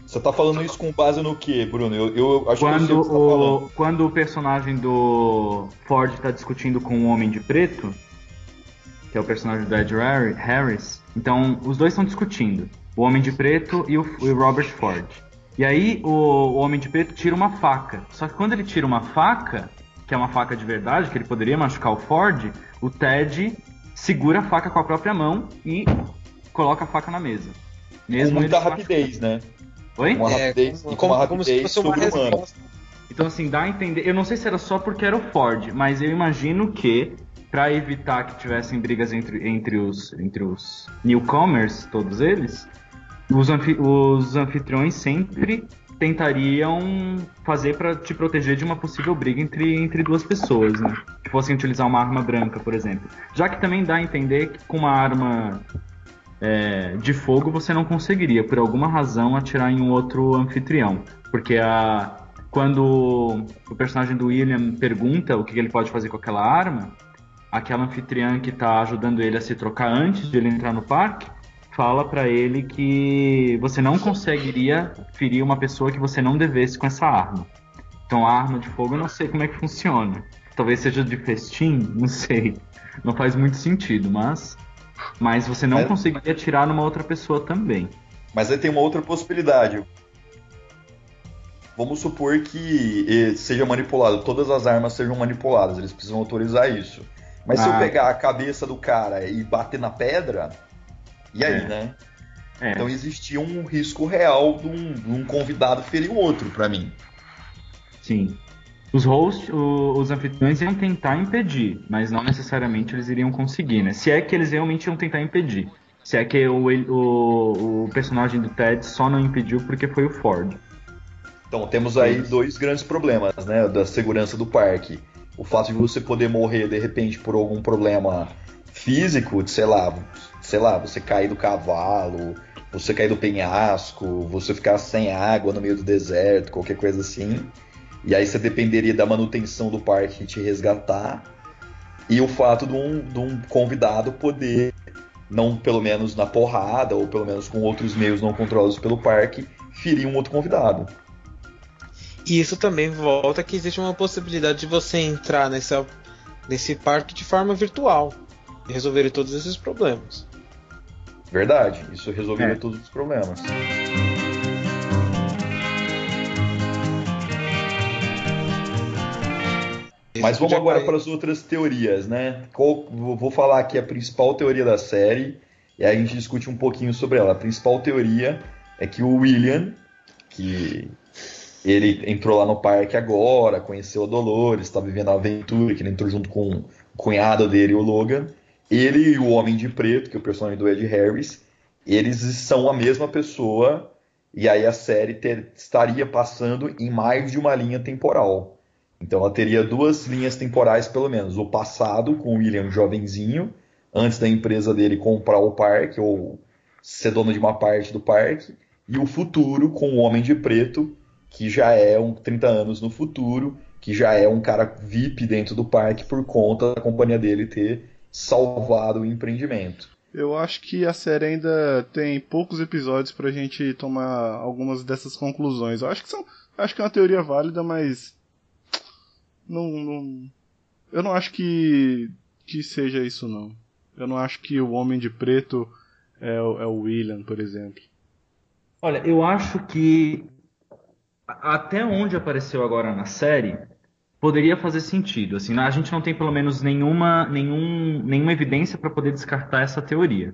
Você tá falando isso com base no quê, Bruno? Eu, eu acho que eu sei Quando o que você tá falando. quando o personagem do Ford tá discutindo com o Homem de Preto, que é o personagem do Ed Harri- Harris, então os dois estão discutindo. O Homem de Preto e o, e o Robert Ford. E aí o, o Homem de Preto tira uma faca. Só que quando ele tira uma faca, que é uma faca de verdade, que ele poderia machucar o Ford, o Ted segura a faca com a própria mão e coloca a faca na mesa. Com Mesmo muita ele se rapidez, né? Oi? Com uma É, rapidez, como- e com uma como- como rapidez uma sobre-humana. resposta. Então, assim, dá a entender. Eu não sei se era só porque era o Ford, mas eu imagino que, pra evitar que tivessem brigas entre, entre, os, entre os newcomers, todos eles, os, anfi- os anfitriões sempre tentariam fazer pra te proteger de uma possível briga entre, entre duas pessoas, né? Que fossem utilizar uma arma branca, por exemplo. Já que também dá a entender que com uma arma é, de fogo você não conseguiria, por alguma razão, atirar em um outro anfitrião. Porque a, quando o personagem do William pergunta o que ele pode fazer com aquela arma, aquela anfitriã que tá ajudando ele a se trocar antes de ele entrar no parque, fala pra ele que você não conseguiria ferir uma pessoa que você não devesse com essa arma. Então a arma de fogo eu não sei como é que funciona. Talvez seja de festim, não sei. Não faz muito sentido, mas mas você não Mas- conseguiria atirar numa outra pessoa também. Mas aí tem uma outra possibilidade. Vamos supor que eh, seja manipulado, todas as armas sejam manipuladas, eles precisam autorizar isso. Mas se eu Ah. pegar a cabeça do cara e bater na pedra, e aí, É. né? É. Então existia um risco real de um, de um convidado ferir o outro, pra mim. Sim. Os hosts, o- os anfitriões iam tentar impedir, mas não necessariamente eles iriam conseguir, né? Se é que eles realmente iam tentar impedir. Se é que o, o, o personagem do Ted só não impediu porque foi o Ford. Então temos aí dois grandes problemas, né, da segurança do parque. O fato de você poder morrer de repente por algum problema físico, de, sei lá, sei lá, você cair do cavalo, você cair do penhasco, você ficar sem água no meio do deserto, qualquer coisa assim. E aí você dependeria da manutenção do parque te resgatar. E o fato de um, de um convidado poder, não pelo menos na porrada, ou pelo menos com outros meios não controlados pelo parque, ferir um outro convidado. E isso também volta que existe uma possibilidade de você entrar nessa, nesse parque de forma virtual e resolver todos esses problemas. Verdade, isso resolveria É. todos os problemas. Mas vamos agora para as outras teorias, né? Vou falar aqui a principal teoria da série e aí a gente discute um pouquinho sobre ela. A principal teoria é que o William, que ele entrou lá no parque agora, conheceu a Dolores, está vivendo a aventura, que ele entrou junto com o cunhado dele, o Logan. Ele e o Homem de Preto, que é o personagem do Ed Harris, eles são a mesma pessoa e aí a série ter- estaria passando em mais de uma linha temporal. Então ela teria duas linhas temporais, pelo menos. O passado, com o William jovenzinho, antes da empresa dele comprar o parque, ou ser dono de uma parte do parque, e o futuro, com o Homem de Preto, que já é um 30 anos no futuro, que já é um cara VIP dentro do parque por conta da companhia dele ter salvado o empreendimento. Eu acho que a série ainda tem poucos episódios pra gente tomar algumas dessas conclusões. Eu acho que são, acho que é uma teoria válida, mas não, não eu não acho que que seja isso não. Eu não acho que o Homem de Preto é, o- é o William, por exemplo. Olha, eu acho que até onde apareceu agora na série poderia fazer sentido. Assim, a gente não tem pelo menos nenhuma, nenhum, nenhuma evidência para poder descartar essa teoria.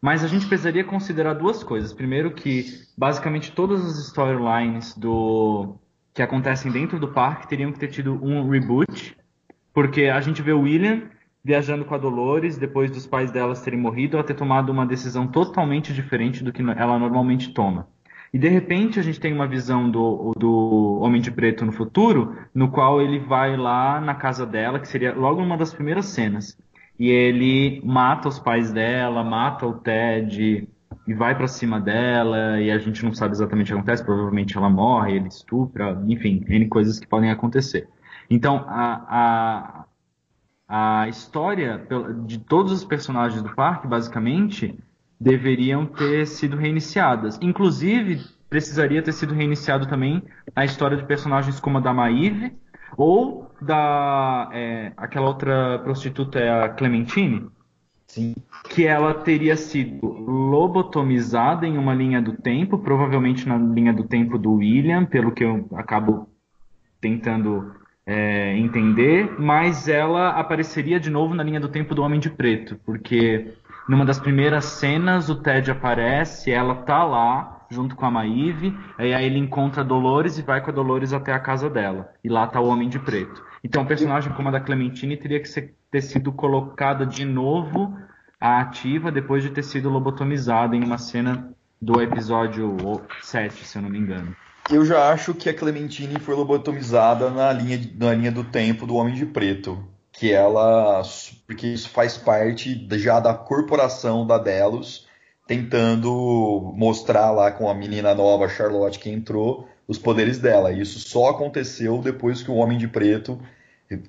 Mas a gente precisaria considerar duas coisas. Primeiro que basicamente todas as storylines do que acontecem dentro do parque teriam que ter tido um reboot, porque a gente vê o William viajando com a Dolores depois dos pais delas terem morrido, ela ter tomado uma decisão totalmente diferente do que ela normalmente toma. E de repente a gente tem uma visão do, do Homem de Preto no futuro, no qual ele vai lá na casa dela, que seria logo uma das primeiras cenas. E ele mata os pais dela, mata o Ted e vai pra cima dela, e a gente não sabe exatamente o que acontece, provavelmente ela morre, ele estupra, enfim, N coisas que podem acontecer. Então, a, a, a história de todos os personagens do parque, basicamente, deveriam ter sido reiniciadas. Inclusive, precisaria ter sido reiniciado também a história de personagens como a da Maeve ou da é, aquela outra prostituta é a Clementine, Sim. que ela teria sido lobotomizada em uma linha do tempo, provavelmente na linha do tempo do William, pelo que eu acabo tentando é, entender, mas ela apareceria de novo na linha do tempo do Homem de Preto, porque numa das primeiras cenas o Ted aparece, ela tá lá junto com a Maeve, e aí ele encontra a Dolores e vai com a Dolores até a casa dela, e lá tá o Homem de Preto. Então, um personagem como a da Clementine teria que ser, ter sido colocada de novo à ativa depois de ter sido lobotomizada em uma cena do episódio 7, se eu não me engano. Eu já acho que a Clementine foi lobotomizada na linha, na linha do tempo do Homem de Preto. Que ela. Porque isso faz parte já da corporação da Delos, tentando mostrar lá com a menina nova, Charlotte, que entrou, os poderes dela. Isso só aconteceu depois que o Homem de Preto,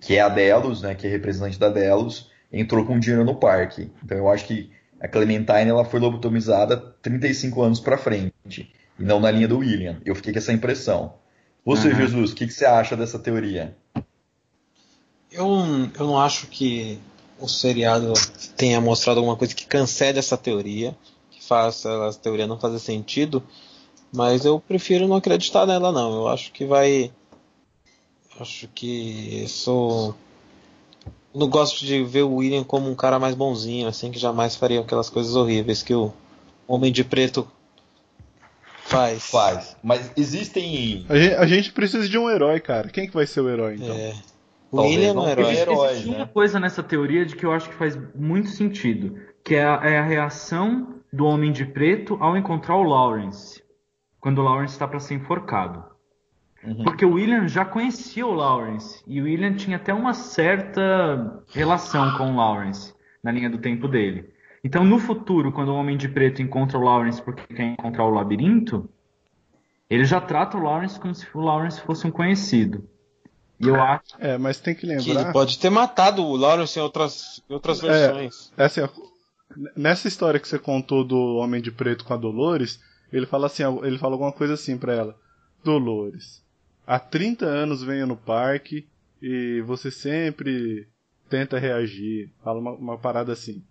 que é a Delos, né, que é representante da Delos, entrou com dinheiro no parque. Então eu acho que a Clementine ela foi lobotomizada 35 anos para frente, e não na linha do William. Eu fiquei com essa impressão. Você, Uhum. Jesus, o que, que você acha dessa teoria? Eu, eu não acho que o seriado tenha mostrado alguma coisa que cancele essa teoria, que faça essa teoria não fazer sentido, mas eu prefiro não acreditar nela não. Eu acho que vai. Acho que isso. Não gosto de ver o William como um cara mais bonzinho, assim, que jamais faria aquelas coisas horríveis que o Homem de Preto faz. Faz. Mas existem. A gente, a gente precisa de um herói, cara. Quem que vai ser o herói, então? É. William não é herói. herói. Existe né? uma coisa nessa teoria de que eu acho que faz muito sentido, que é a, é a reação do Homem de Preto ao encontrar o Lawrence, quando o Lawrence está para ser enforcado. Uhum. Porque o William já conhecia o Lawrence, e o William tinha até uma certa relação com o Lawrence, na linha do tempo dele. Então, no futuro, quando o Homem de Preto encontra o Lawrence porque quer encontrar o labirinto, ele já trata o Lawrence como se o Lawrence fosse um conhecido. E eu acho É, mas tem que Que ele lembrar. pode ter matado o Lawrence em outras, em outras É. versões. É assim, nessa história que você contou do Homem de Preto com a Dolores, ele fala assim, ele fala alguma coisa assim pra ela. Dolores, há 30 anos venho no parque e você sempre tenta reagir. Fala uma, uma parada assim.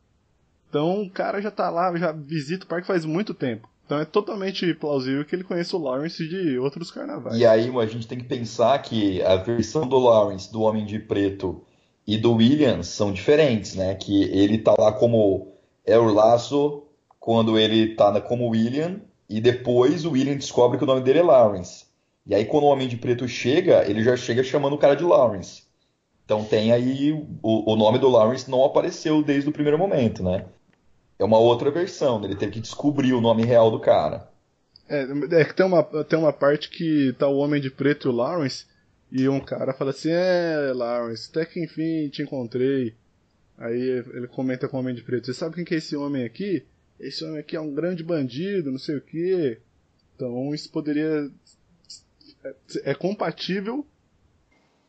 Então o cara já tá lá, já visita o parque faz muito tempo. Então é totalmente plausível que ele conheça o Lawrence de outros carnavais. E aí a gente tem que pensar que a versão do Lawrence, do Homem de Preto e do Williams são diferentes, né? Que ele tá lá como El Lasso quando ele tá como William e depois o William descobre que o nome dele é Lawrence. E aí quando o Homem de Preto chega, ele já chega chamando o cara de Lawrence. Então tem aí o, o nome do Lawrence não apareceu desde o primeiro momento, né? É uma outra versão, né? ele teve que descobrir o nome real do cara. É, é que tem uma, tem uma parte que tá o Homem de Preto e o Lawrence, e um cara fala assim, é, Lawrence, até que enfim te encontrei. Aí ele comenta com o Homem de Preto, você sabe quem que é esse homem aqui? Esse homem aqui é um grande bandido, não sei o que. Então isso poderia. É, é compatível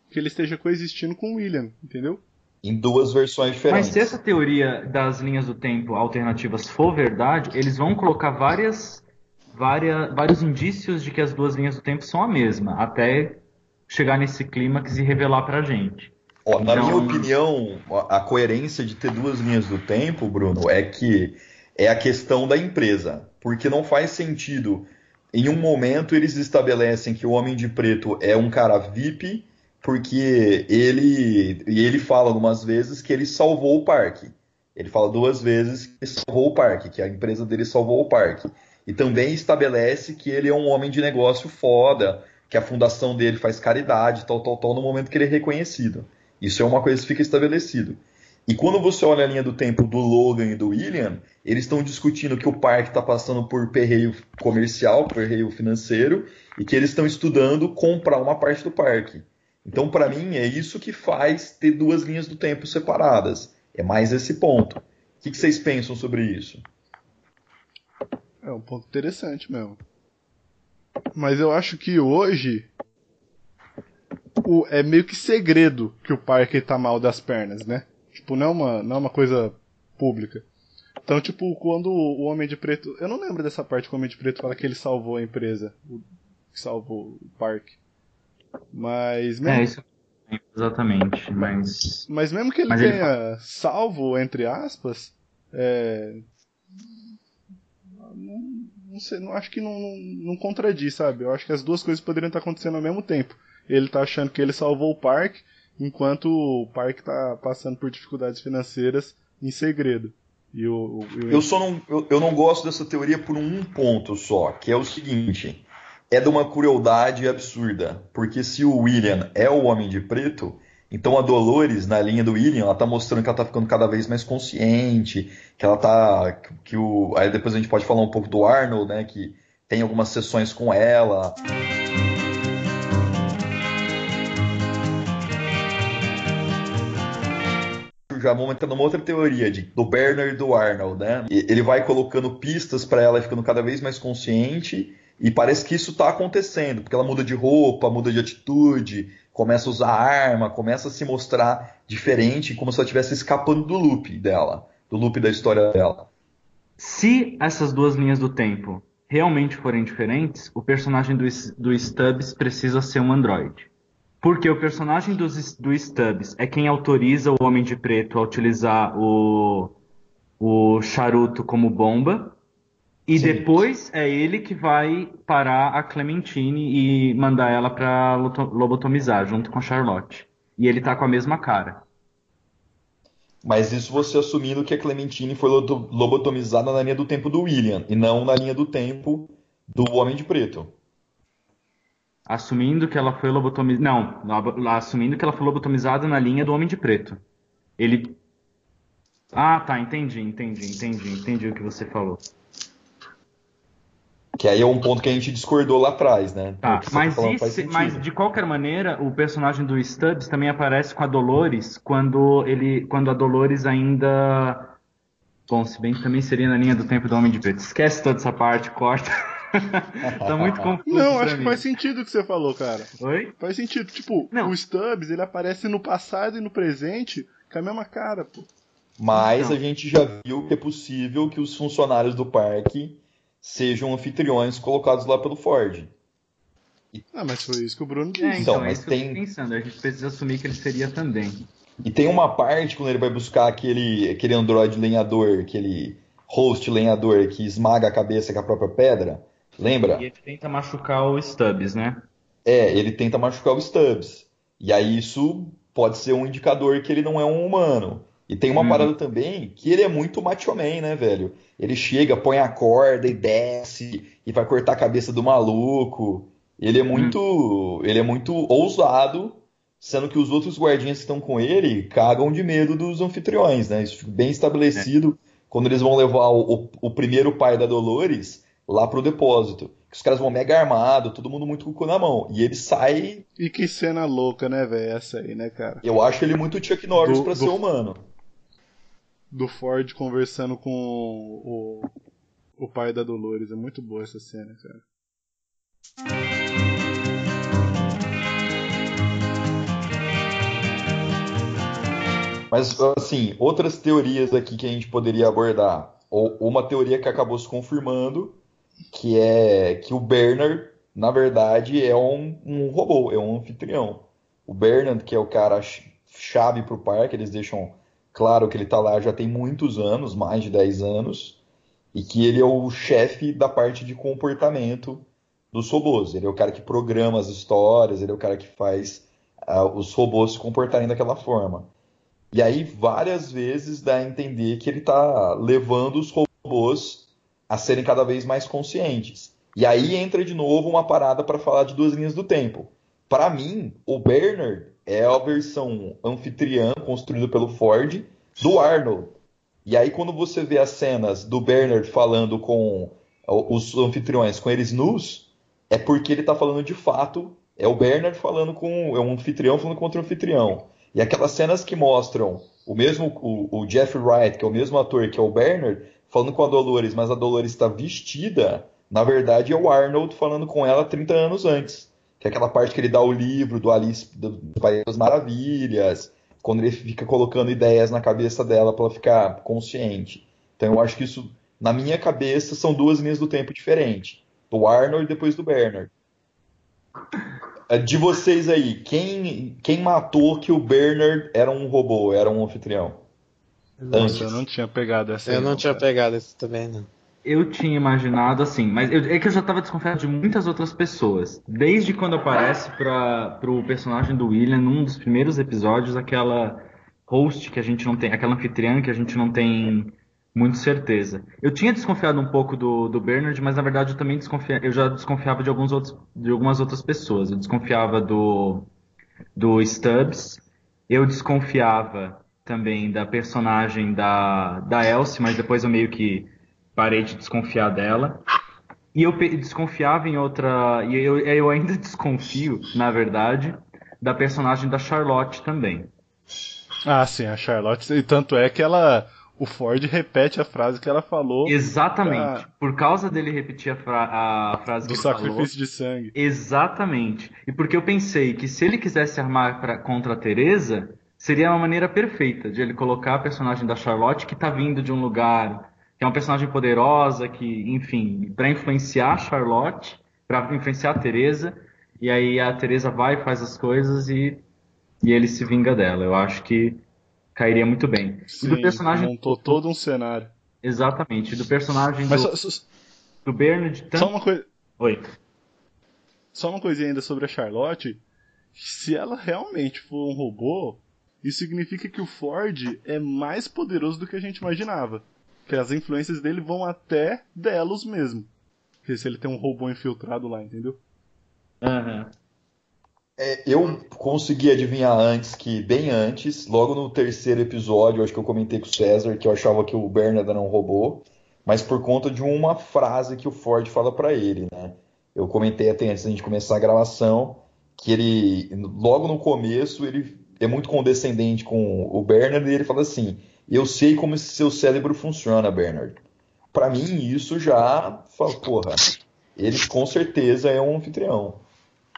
que ele esteja coexistindo com o William, entendeu? Em duas versões diferentes. Mas se essa teoria das linhas do tempo alternativas for verdade, eles vão colocar várias, várias, vários indícios de que as duas linhas do tempo são a mesma, até chegar nesse clímax e revelar pra gente. Ó, na Então- minha opinião, a a coerência de ter duas linhas do tempo, Bruno, é que é a questão da empresa. Porque não faz sentido. Em um momento eles estabelecem que o Homem de Preto é um cara VIP, porque ele. E ele fala algumas vezes que ele salvou o parque. Ele fala duas vezes que salvou o parque, que a empresa dele salvou o parque. E também estabelece que ele é um homem de negócio foda, que a fundação dele faz caridade, tal, tal, tal, no momento que ele é reconhecido. Isso é uma coisa que fica estabelecido. E quando você olha a linha do tempo do Logan e do William, eles estão discutindo que o parque está passando por perreio comercial, perreio financeiro, e que eles estão estudando comprar uma parte do parque. Então, para mim, é isso que faz ter duas linhas do tempo separadas. É mais esse ponto. O que, vocês pensam sobre isso? É um ponto interessante mesmo. Mas eu acho que hoje o, é meio que segredo que o parque tá mal das pernas, né? Tipo, não é uma, não é uma coisa pública. Então, tipo, quando o Homem de Preto. Eu não lembro dessa parte que o Homem de Preto fala que ele salvou a empresa. o- Que salvou o parque. Mas mesmo, É, isso exatamente, mas mas mesmo que ele Mas ele tenha salvo, entre aspas, é. Não, não sei, não, acho que não, não, não contradiz, sabe? Eu acho que as duas coisas poderiam estar acontecendo ao mesmo tempo. ele tá achando que ele salvou o parque, enquanto o parque tá passando por dificuldades financeiras em segredo. E o, o- o- Eu só não, eu, eu não gosto dessa teoria por um ponto só, que é o seguinte: é de uma crueldade absurda. Porque se o William é o Homem de Preto, então a Dolores, na linha do William, ela tá mostrando que ela tá ficando cada vez mais consciente, que ela tá. que- o. Aí depois a gente pode falar um pouco do Arnold, né? Que tem algumas sessões com ela. já vamos entrar numa outra teoria de, do Bernard e do Arnold, né? Ele vai colocando pistas pra ela ficando cada vez mais consciente. E parece que isso tá acontecendo, porque ela muda de roupa, muda de atitude, começa a usar arma, começa a se mostrar diferente, como se ela estivesse escapando do loop dela, do loop da história dela. Se essas duas linhas do tempo realmente forem diferentes, o personagem do, do Stubbs precisa ser um androide. Porque o personagem do, do Stubbs é quem autoriza o Homem de Preto a utilizar o, o charuto como bomba. E Sim. depois é ele que vai parar a Clementine e mandar ela pra lobotomizar junto com a Charlotte. E ele tá com a mesma cara. Mas isso você assumindo que a Clementine foi lobotomizada na linha do tempo do William, e não na linha do tempo do Homem de Preto. Assumindo que ela foi lobotomizada. Não, assumindo que ela foi lobotomizada na linha do Homem de Preto. Ele. Ah, tá, entendi, entendi, entendi, entendi o que você falou. Que aí é um ponto que a gente discordou lá atrás, né? Tá, que você mas, sentido. mas de qualquer maneira, o personagem do Stubbs também aparece com a Dolores quando ele, quando a Dolores ainda, bom, se bem que também seria na linha do tempo do Homem de Preto. Esquece toda essa parte, corta. tá muito confuso Não, acho que mim. faz sentido o que você falou, cara. Oi? Faz sentido. Tipo, Não. o Stubbs, ele aparece no passado e no presente com a mesma cara, pô. Mas Então. a gente já viu que é possível que os funcionários do parque sejam anfitriões colocados lá pelo Ford. Ah, mas foi isso que o Bruno disse. É, Então, então, é mas isso que eu tem- tô pensando. A gente precisa assumir que ele seria também. E tem uma parte quando ele vai buscar aquele, aquele androide lenhador, aquele host lenhador que esmaga a cabeça com a própria pedra. Lembra? E ele tenta machucar o Stubbs, né? É, ele tenta machucar o Stubbs. E aí isso pode ser um indicador que ele não é um humano. E tem uma Uhum. parada também que ele é muito macho man, né, velho? Ele chega, põe a corda e desce e vai cortar a cabeça do maluco. Ele é muito, ele é muito ousado, sendo que os outros guardinhas que estão com ele cagam de medo dos anfitriões, né? Isso fica bem estabelecido quando eles vão levar o, o- o primeiro pai da Dolores lá pro depósito. Que os caras vão mega armado, todo mundo muito com o cu na mão. E ele sai E que cena louca, né, velho? Essa aí, né, cara? eu acho ele muito Chuck Norris Do- pra do- ser humano. Do Ford conversando com o, o pai da Dolores. É muito boa essa cena, cara. Mas, assim, outras teorias aqui que a gente poderia abordar. Ou uma teoria que acabou se confirmando, que é que o Bernard, na verdade, é um, um robô, é um anfitrião. O Bernard, que é o cara ch- chave pro parque, eles deixam claro que ele tá lá já tem muitos anos, mais de 10 anos, e que ele é o chefe da parte de comportamento dos robôs. Ele é o cara que programa as histórias, ele é o cara que faz ah, os robôs se comportarem daquela forma. E aí, várias vezes dá a entender que ele está levando os robôs a serem cada vez mais conscientes. E aí entra de novo uma parada para falar de duas linhas do tempo. Para mim, o Bernard é a versão anfitriã construída pelo Ford do Arnold. E aí, quando você vê as cenas do Bernard falando com os anfitriões, com eles nus, é porque ele está falando de fato. É o Bernard falando com. É um anfitrião falando com outro anfitrião. E aquelas cenas que mostram o mesmo, o, o Jeff Wright, que é o mesmo ator que é o Bernard, falando com a Dolores, mas a Dolores está vestida, na verdade é o Arnold falando com ela 30 anos antes. Que é aquela parte que ele dá o livro do Alice do País das Maravilhas, quando ele fica colocando ideias na cabeça dela para ela ficar consciente. Então eu acho que isso, na minha cabeça, são duas linhas do tempo diferentes. Do Arnold e depois do Bernard. De vocês aí, quem, quem matou que o Bernard era um robô, era um anfitrião? Nossa, Antes. eu não tinha pegado essa Eu aí, não tinha cara. pegado esse também, não. Eu tinha imaginado assim, mas eu- é que eu já tava desconfiado de muitas outras pessoas. Desde quando aparece para pro personagem do William, num dos primeiros episódios, aquela host que a gente não tem, aquela anfitriã que a gente não tem muito certeza. Eu tinha desconfiado um pouco do, do Bernard, mas na verdade eu também desconfia, eu já desconfiava de alguns outros, de algumas outras pessoas. Eu desconfiava do do Stubbs, eu desconfiava também da personagem da da Elsie, mas depois eu meio que parei de desconfiar dela. E eu desconfiava em outra. E eu, eu ainda desconfio, na verdade, da personagem da Charlotte também. Ah, sim, a Charlotte. E tanto é que ela. O Ford repete a frase que ela falou Exatamente. Ah. Por causa dele repetir a, fra- a frase do que ele falou. sacrifício de sangue. Exatamente. E porque eu pensei que se ele quisesse armar pra, contra a Teresa, seria uma maneira perfeita de ele colocar a personagem da Charlotte que tá vindo de um lugar que é uma personagem poderosa, que, enfim, para influenciar a Charlotte, para influenciar a Teresa, e aí a Teresa vai faz as coisas e, e ele se vinga dela. Eu acho que cairia muito bem. e Sim, do personagem montou todo um cenário. exatamente, e do personagem Mas do, só, só- do Bernard só tanto... uma coisa. Oi. Só uma coisinha ainda sobre a Charlotte. Se ela realmente for um robô, isso significa que o Ford é mais poderoso do que a gente imaginava. Que as influências dele vão até Delos mesmo. Porque se ele tem um robô infiltrado lá, entendeu? Aham. É, eu consegui adivinhar antes que, bem antes, logo no terceiro episódio, acho que eu comentei com o César que eu achava que o Bernard era um robô, mas por conta de uma frase que o Ford fala pra ele, né? Eu comentei até antes da gente começar a gravação que ele, logo no começo, ele é muito condescendente com o Bernard e ele fala assim: Eu sei como esse seu cérebro funciona, Bernard. Pra mim, isso já porra, ele com certeza é um anfitrião.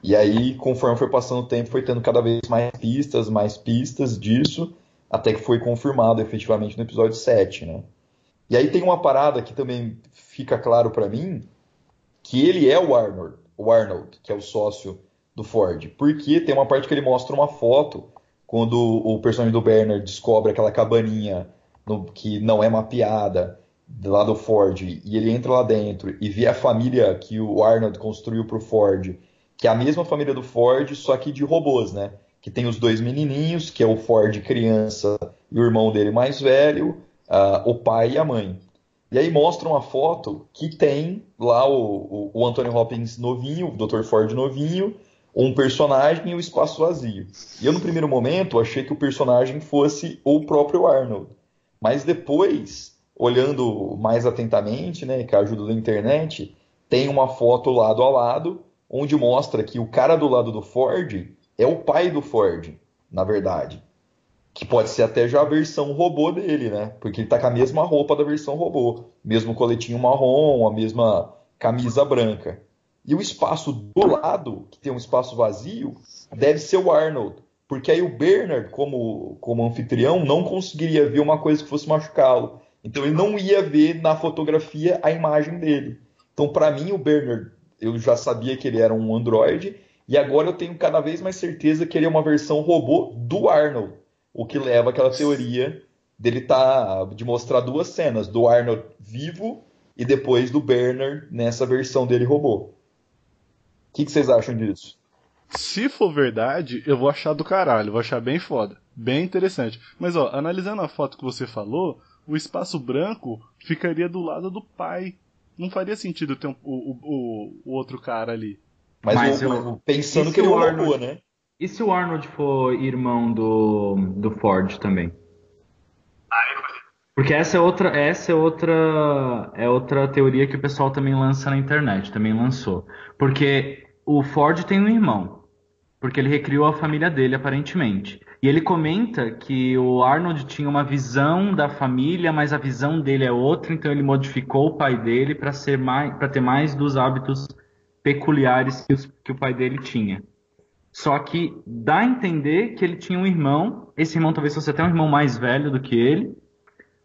E aí, conforme foi passando o tempo, foi tendo cada vez mais pistas, mais pistas disso, até que foi confirmado efetivamente no episódio 7, né? E aí tem uma parada que também fica claro pra mim, que ele é o Arnold, o Arnold, que é o sócio do Ford. Porque tem uma parte que ele mostra uma foto, quando o personagem do Bernard descobre aquela cabaninha no- que não é mapeada, lá do Ford, e ele entra lá dentro e vê a família que o Arnold construiu pro Ford, que é a mesma família do Ford, só que de robôs, né? Que tem os dois menininhos, que é o Ford criança e o irmão dele mais velho, ah, o pai e a mãe. E aí mostra uma foto que tem lá o, o, o Anthony Hopkins novinho, o Dr. Ford novinho, um personagem e o espaço vazio. E eu, no primeiro momento, achei que o personagem fosse o próprio Arnold. Mas depois, olhando mais atentamente, né, com a ajuda da internet, tem uma foto lado a lado, onde mostra que o cara do lado do Ford é o pai do Ford, na verdade. Que pode ser até já a versão robô dele, né? Porque ele tá com a mesma roupa da versão robô. Mesmo coletinho marrom, a mesma camisa branca. E o espaço do lado, que tem um espaço vazio, deve ser o Arnold. Porque aí o Bernard, como, como anfitrião, não conseguiria ver uma coisa que fosse machucá-lo. Então ele não ia ver na fotografia a imagem dele. Então, para mim, o Bernard, eu já sabia que ele era um androide, e agora eu tenho cada vez mais certeza que ele é uma versão robô do Arnold. O que leva àquela teoria dele tá de mostrar duas cenas, do Arnold vivo e depois do Bernard nessa versão dele robô. O que, que vocês acham disso? Se for verdade, eu vou achar do caralho, vou achar bem foda. Bem interessante. Mas ó, analisando a foto que você falou, o espaço branco ficaria do lado do pai. Não faria sentido ter um- o, o, o, outro cara ali. Mas, Mas eu- eu- pensando que ele é um o Arnold- né? E se o Arnold for irmão do, do Ford também? Porque essa é outra, essa é outra, é outra teoria que o pessoal também lança na internet, também lançou. Porque o Ford tem um irmão, porque ele recriou a família dele aparentemente. E ele comenta que o Arnold tinha uma visão da família, mas a visão dele é outra, então ele modificou o pai dele para ser mais, para ter mais dos hábitos peculiares que, os- que o pai dele tinha. Só que dá a entender que ele tinha um irmão. Esse irmão talvez fosse até um irmão mais velho do que ele.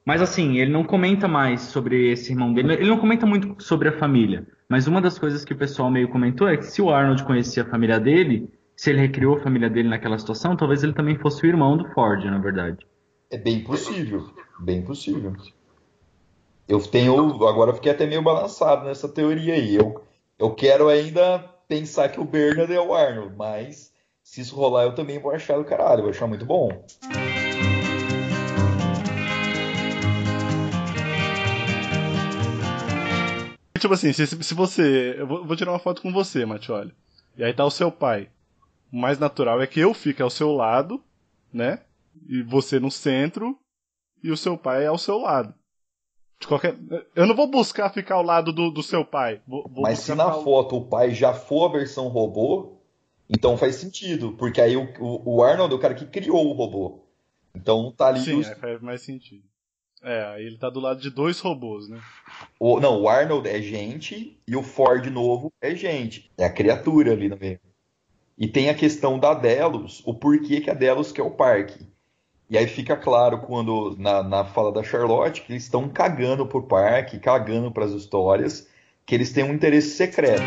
Mas assim, ele não comenta mais sobre esse irmão dele. Ele não comenta muito sobre a família. Mas uma das coisas que o pessoal meio comentou é que se o Arnold conhecia a família dele, se ele recriou a família dele naquela situação, talvez ele também fosse o irmão do Ford, na verdade. É bem possível. Bem possível. Eu tenho. Agora eu fiquei até meio balançado nessa teoria aí. Eu, eu quero ainda pensar que o Bernard é o Arnold, mas se isso rolar eu também vou achar do caralho, vou achar muito bom. Tipo assim, se, se você. Eu vou, vou tirar uma foto com você, Matioli. E aí tá o seu pai. O mais natural é que eu fique ao seu lado, né? E você no centro, e o seu pai ao seu lado. De qualquer... Eu não vou buscar ficar ao lado do, do seu pai. Vou, vou Mas se na foto o pai já for a versão robô, então faz sentido, porque aí o, o, o Arnold é o cara que criou o robô. Então tá ali Sim, os- aí faz mais sentido. É, aí ele tá do lado de dois robôs, né? o, não, o Arnold é gente e o Ford novo é gente. É a criatura ali no meio. E tem a questão da Delos, o porquê que a Delos quer o parque. E aí fica claro quando na, na fala da Charlotte que eles estão cagando pro parque, cagando pras histórias, que eles têm um interesse secreto.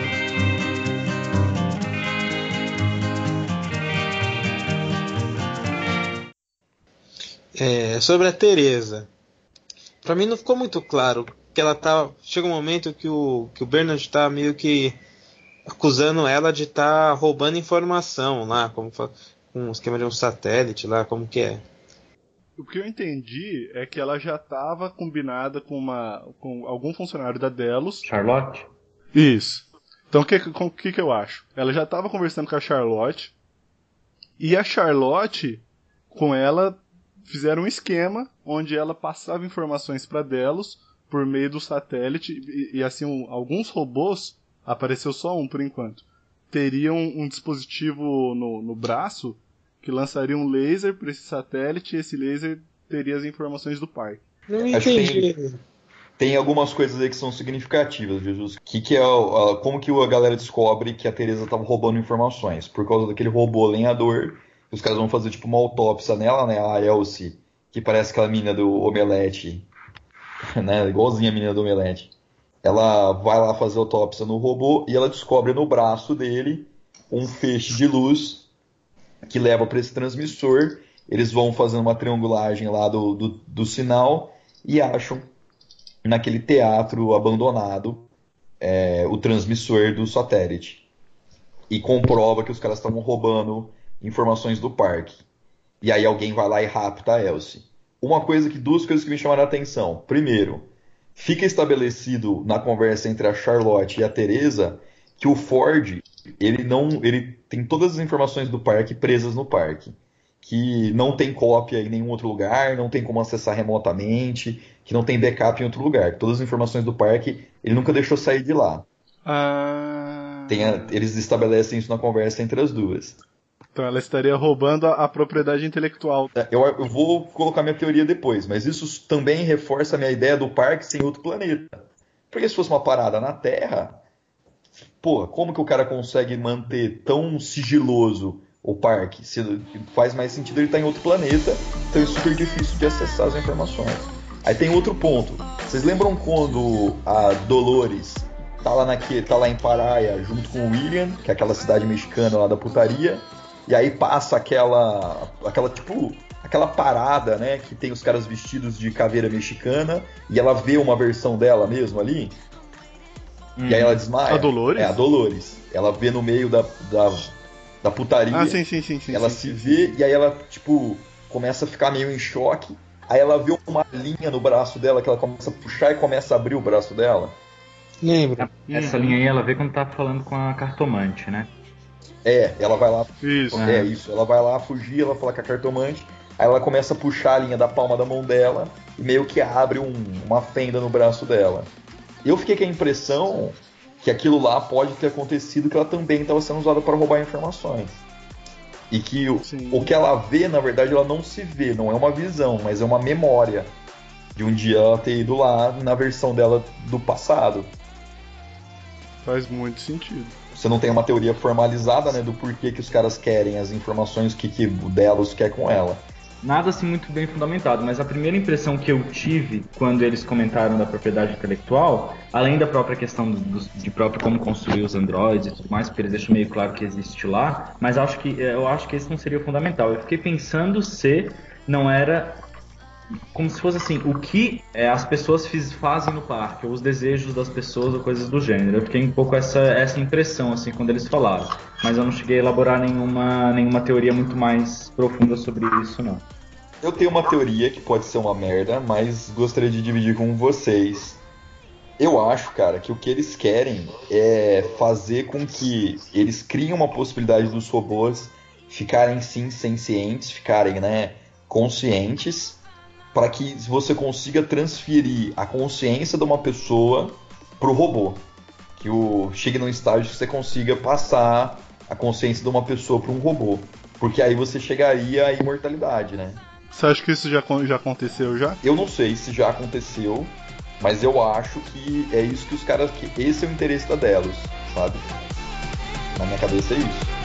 É, sobre a Teresa. Pra mim não ficou muito claro que ela tá. Chega um momento que o, que o Bernard tá meio que acusando ela de estar roubando informação lá, como com um esquema de um satélite lá, como que é. O que eu entendi é que ela já tava combinada com uma com algum funcionário da Delos. Charlotte? Isso. Então o que, com- o que, que eu acho? Ela já tava conversando com a Charlotte. E a Charlotte, com ela, fizeram um esquema onde ela passava informações para Delos por meio do satélite. E, e assim, um- alguns robôs, apareceu só um por enquanto, teriam um dispositivo no, no braço que lançaria um laser para esse satélite e esse laser teria as informações do parque. Não entendi. Tem algumas coisas aí que são significativas, Jesus. Que que é como que a galera descobre que a Teresa estava roubando informações? Por causa daquele robô lenhador. Os caras vão fazer tipo uma autópsia nela, né? A Elsie, que parece aquela menina do Omelete, né? Igualzinha a menina do Omelete. Ela vai lá fazer autópsia no robô e ela descobre no braço dele um feixe de luz que leva para esse transmissor. Eles vão fazendo uma triangulagem lá do, do, do sinal e acham naquele teatro abandonado é, o transmissor do satélite. E comprova que os caras estavam roubando informações do parque. E aí alguém vai lá e rapta a Elsie. Uma coisa que duas coisas que me chamaram a atenção. Primeiro, fica estabelecido na conversa entre a Charlotte e a Teresa que o Ford, ele não, ele tem todas as informações do parque presas no parque, que não tem cópia em nenhum outro lugar, não tem como acessar remotamente, que não tem backup em outro lugar. Todas as informações do parque, ele nunca deixou sair de lá. Ah. A- eles estabelecem isso na conversa entre as duas. Então ela estaria roubando a, a propriedade intelectual. Eu, eu vou colocar minha teoria depois, mas isso também reforça a minha ideia do parque sem outro planeta. Porque se fosse uma parada na Terra, pô, como que o cara consegue manter tão sigiloso o parque? Se faz mais sentido ele estar em outro planeta, então é super difícil de acessar as informações. Aí tem outro ponto. Vocês lembram quando a Dolores tá lá, naque, tá lá em Paraia junto com o William, que é aquela cidade mexicana lá da putaria, e aí passa aquela. aquela tipo. aquela parada, né? Que tem os caras vestidos de caveira mexicana, e ela vê uma versão dela mesmo ali. E aí ela desmaia. A Dolores? É, a Dolores. Ela vê no meio da, da, da putaria. Ah, sim, sim, sim, sim. ela sim, se sim, vê e aí ela, tipo, começa a ficar meio em choque. Aí ela vê uma linha no braço dela que ela começa a puxar e começa a abrir o braço dela. Lembra? Essa linha aí ela vê quando tá falando com a cartomante, né? É, ela vai lá Isso. É isso, ela vai lá fugir, ela fala com a cartomante, aí ela começa a puxar a linha da palma da mão dela e meio que abre um- uma fenda no braço dela. Eu fiquei com a impressão que aquilo lá pode ter acontecido que ela também estava sendo usada para roubar informações. E que o, o que ela vê, na verdade, ela não se vê, não é uma visão, mas é uma memória de um dia ela ter ido lá na versão dela do passado. Faz muito sentido. Você não tem uma teoria formalizada, né, do porquê que os caras querem as informações que, que o Delos quer com ela. Nada assim muito bem fundamentado, mas a primeira impressão que eu tive quando eles comentaram da propriedade intelectual, além da própria questão do- de próprio como construir os androids e tudo mais, porque eles deixam meio claro que existe lá, mas acho que eu acho que esse não seria fundamental. Eu fiquei pensando se não era como se fosse assim, o que é, as pessoas fiz, fazem no parque, ou os desejos das pessoas, ou coisas do gênero. Eu fiquei um pouco essa, essa impressão, assim, quando eles falaram. Mas eu não cheguei a elaborar nenhuma, nenhuma teoria muito mais profunda sobre isso, não. Eu tenho uma teoria que pode ser uma merda, mas gostaria de dividir com vocês. Eu acho, cara, que o que eles querem é fazer com que eles criem uma possibilidade dos robôs ficarem sim sencientes, ficarem, né, conscientes, para que você consiga transferir a consciência de uma pessoa pro robô. Que o chegue num estágio que você consiga passar a consciência de uma pessoa para um robô. Porque aí você chegaria à imortalidade, né? Você acha que isso já, já aconteceu já? Eu não sei se já aconteceu, mas eu acho que é isso que os caras. que esse é o interesse da Delos, sabe? Na minha cabeça é isso.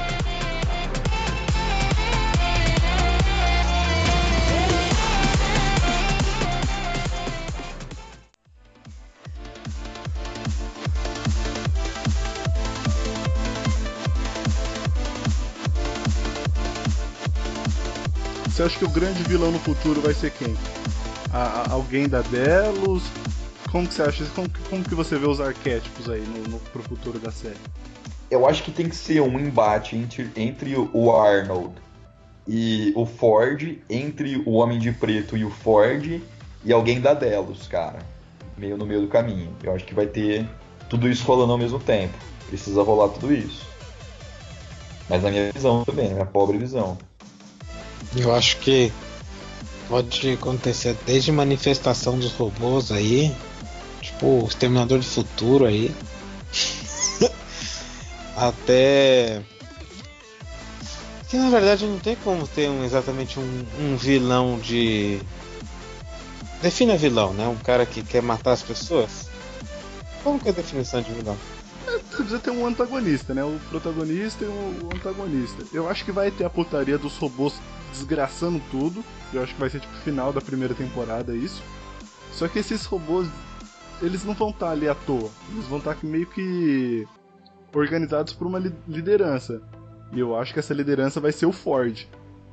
Você acha que o grande vilão no futuro vai ser quem? A- a- alguém da Delos? Como que você acha? Como, como que você vê os arquétipos aí no, no, pro futuro da série? Eu acho que tem que ser um embate entre, entre o Arnold e o Ford, entre o Homem de Preto e o Ford, e alguém da Delos, cara. Meio no meio do caminho. Eu acho que vai ter tudo isso rolando ao mesmo tempo. Precisa rolar tudo isso. Mas na minha visão também, na minha pobre visão. Eu acho que pode acontecer desde manifestação dos robôs aí, tipo o Exterminador do Futuro aí, até que na verdade não tem como ter um, exatamente um, um vilão de defina vilão, né? Um cara que quer matar as pessoas. Como que é a definição de vilão? Você precisa ter um antagonista, né? O protagonista e o, antagonista. Eu acho que vai ter a putaria dos robôs desgraçando tudo. Eu acho que vai ser tipo final da primeira temporada isso. Só que esses robôs, eles não vão estar ali à toa. Eles vão estar meio que organizados por uma li- liderança. E eu acho que essa liderança vai ser o Ford.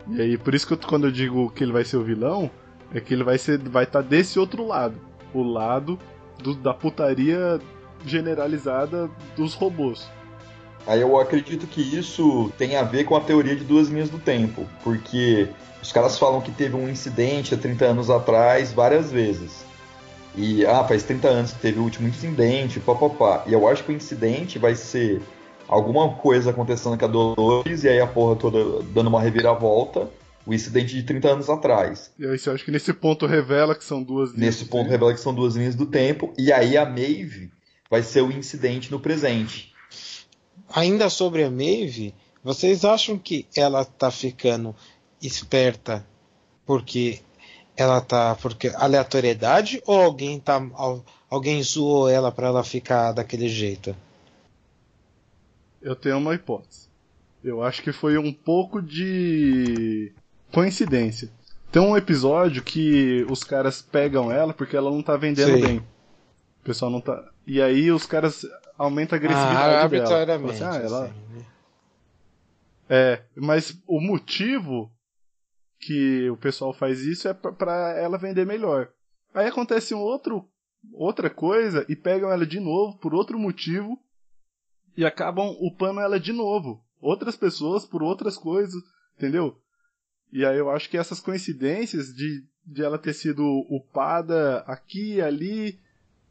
E aí, por isso que eu- quando eu digo que ele vai ser o vilão, é que ele vai ser vai estar desse outro lado. O lado do- da putaria generalizada dos robôs. Aí eu acredito que isso tem a ver com a teoria de duas linhas do tempo, porque os caras falam que teve um incidente há 30 anos atrás várias vezes. E, ah, faz 30 anos que teve o último incidente, papapá. E eu acho que o incidente vai ser alguma coisa acontecendo com a Dolores e aí a porra toda dando uma reviravolta. O incidente de 30 anos atrás. E aí, eu acho que nesse ponto revela que são duas linhas Nesse ponto revela que são duas linhas do tempo. E aí a Maeve vai ser o incidente no presente. Ainda sobre a Maeve, vocês acham que ela tá ficando esperta porque ela tá porque aleatoriedade ou alguém tá al- alguém zoou ela pra ela ficar daquele jeito? Eu tenho uma hipótese. Eu acho que foi um pouco de coincidência. Tem um episódio que os caras pegam ela porque ela não tá vendendo Sim. bem. O pessoal não tá. E aí os caras aumentam a agressividade Ah, dela. assim, ah, ela... assim, né? É, mas o motivo que o pessoal faz isso é pra- pra ela vender melhor. Aí acontece um outro, outra coisa e pegam ela de novo por outro motivo e acabam upando ela de novo. Outras pessoas por outras coisas, entendeu? E aí eu acho que essas coincidências de, de ela ter sido upada aqui e ali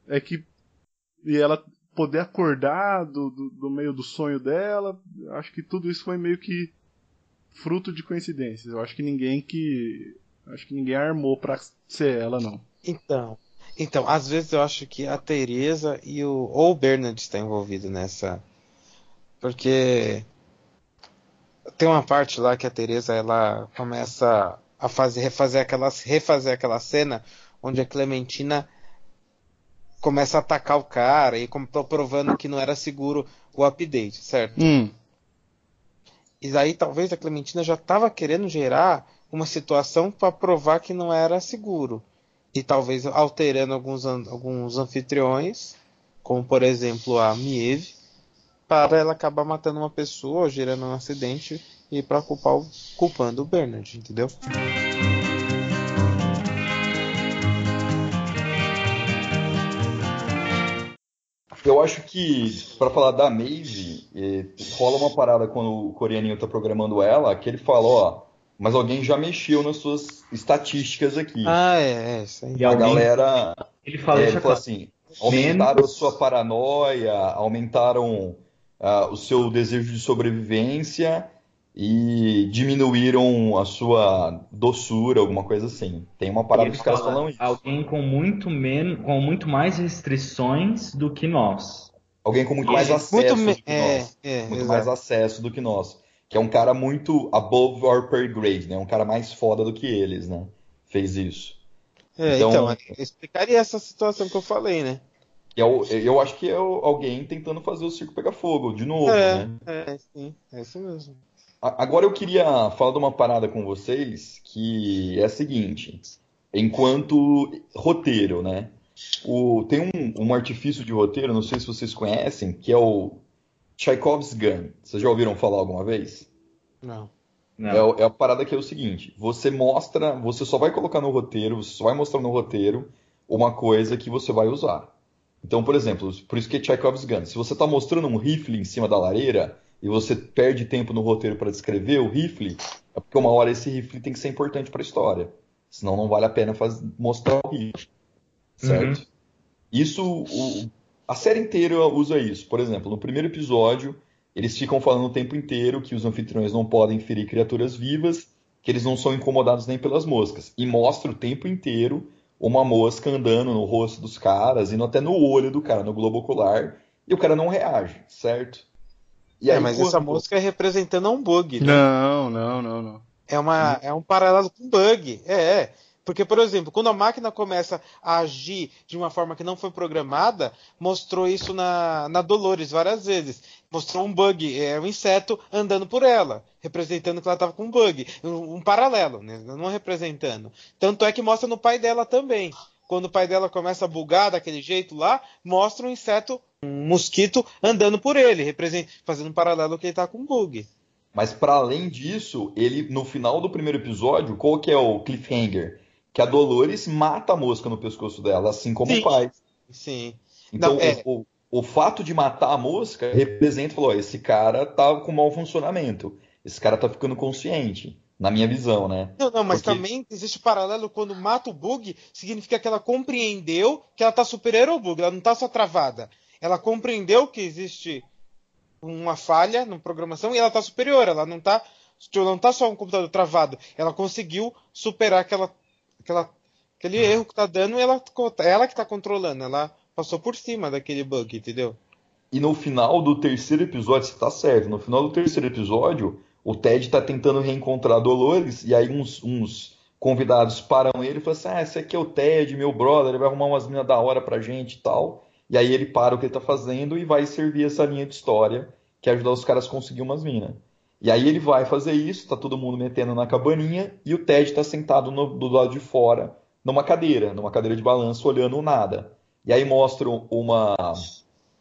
é que e ela poder acordar do, do, do meio do sonho dela, acho que tudo isso foi meio que fruto de coincidências. Eu acho que ninguém que acho que ninguém armou pra ser ela não. Então, então, às vezes eu acho que a Teresa e o ou o Bernard está envolvido nessa, porque tem uma parte lá que a Teresa ela começa a fazer refazer aquela refazer aquela cena onde a Clementina começa a atacar o cara e como tô provando que não era seguro o update, certo? Hum. E daí talvez a Clementina já estava querendo gerar uma situação para provar que não era seguro. E talvez alterando alguns, alguns anfitriões, como por exemplo a Mieve, para ela acabar matando uma pessoa, gerando um acidente e para culpar o, culpando o Bernard, entendeu? Eu acho que, pra falar da Maeve, eh, rola uma parada quando o coreaninho tá programando ela, que ele fala, ó, mas alguém já mexeu nas suas estatísticas aqui. Ah, é, é, isso aí. E a alguém- galera, Ele fala, é, ele fala claro. assim, aumentaram Menos- a sua paranoia, aumentaram ah, o seu desejo de sobrevivência e diminuíram a sua doçura, alguma coisa assim. Tem uma parada que os caras fala, falam isso. Alguém com muito menos, com muito mais restrições do que nós. Alguém com muito E mais ele- acesso Muito do que É, nós. é, muito exato. mais acesso do que nós. Que é um cara muito above our pay grade, né? Um cara mais foda do que eles, né? Fez isso. É, Então- então, eu explicaria essa situação que eu falei, né? E é o- eu acho que é alguém tentando fazer o circo pegar fogo, de novo, É, né? é, sim, é isso mesmo. Agora eu queria falar de uma parada com vocês que é a seguinte. Enquanto roteiro, né? O, tem um, um artifício de roteiro, não sei se vocês conhecem, que é o Chekhov's Gun. Vocês já ouviram falar alguma vez? Não. Não. É, é a parada que é o seguinte: você mostra, você só vai colocar no roteiro, você só vai mostrar no roteiro uma coisa que você vai usar. Então, por exemplo, por isso que é Chekhov's Gun. Se você está mostrando um rifle em cima da lareira e você perde tempo no roteiro para descrever o rifle, é porque uma hora esse rifle tem que ser importante para a história. Senão não vale a pena faz- mostrar o rifle. Certo? Isso, o- a série inteira usa isso. Por exemplo, no primeiro episódio, eles ficam falando o tempo inteiro que os anfitriões não podem ferir criaturas vivas, que eles não são incomodados nem pelas moscas. E mostra o tempo inteiro uma mosca andando no rosto dos caras, indo até no olho do cara, no globo ocular, e o cara não reage, certo? E é, aí, mas essa música é representando um bug, né? Não, não, não, não. É, uma, é um paralelo com bug. É, é. Porque, por exemplo, quando a máquina começa a agir de uma forma que não foi programada, mostrou isso na, na Dolores várias vezes. Mostrou um bug, é um inseto andando por ela, representando que ela estava com um bug. Um, um paralelo, né? não representando. Tanto é que mostra no pai dela também. Quando o pai dela começa a bugar daquele jeito lá, mostra um inseto, um mosquito andando por ele, fazendo um paralelo que ele está com bug. Mas para além disso, ele no final do primeiro episódio, qual que é o cliffhanger? Que a Dolores mata a mosca no pescoço dela, assim como Sim. o pai. Sim. Então, Não, é. o, o, o fato de matar a mosca representa, falou, esse cara tá com mau funcionamento. Esse cara tá ficando consciente, na minha visão, né? Não, não, mas Porque- também existe paralelo quando mata o bug, significa que ela compreendeu que ela tá superior ao bug, ela não tá só travada. Ela compreendeu que existe uma falha na programação e ela tá superior, ela não tá, ela não tá só um computador travado, ela conseguiu superar aquela, aquela, aquele erro que tá dando e ela, ela que tá controlando, ela passou por cima daquele bug, entendeu? E no final do terceiro episódio, você tá certo, no final do terceiro episódio, o Ted tá tentando reencontrar Dolores, e aí uns, uns convidados param ele e falam assim: Ah, esse aqui é o Ted, meu brother, ele vai arrumar umas minas da hora pra gente e tal. E aí ele para o que ele tá fazendo e vai servir essa linha de história que é ajudar os caras a conseguir umas minas. E aí ele vai fazer isso, tá todo mundo metendo na cabaninha, e o Ted tá sentado no- do lado de fora, numa cadeira, numa cadeira de balanço, olhando o nada. E aí mostram uma,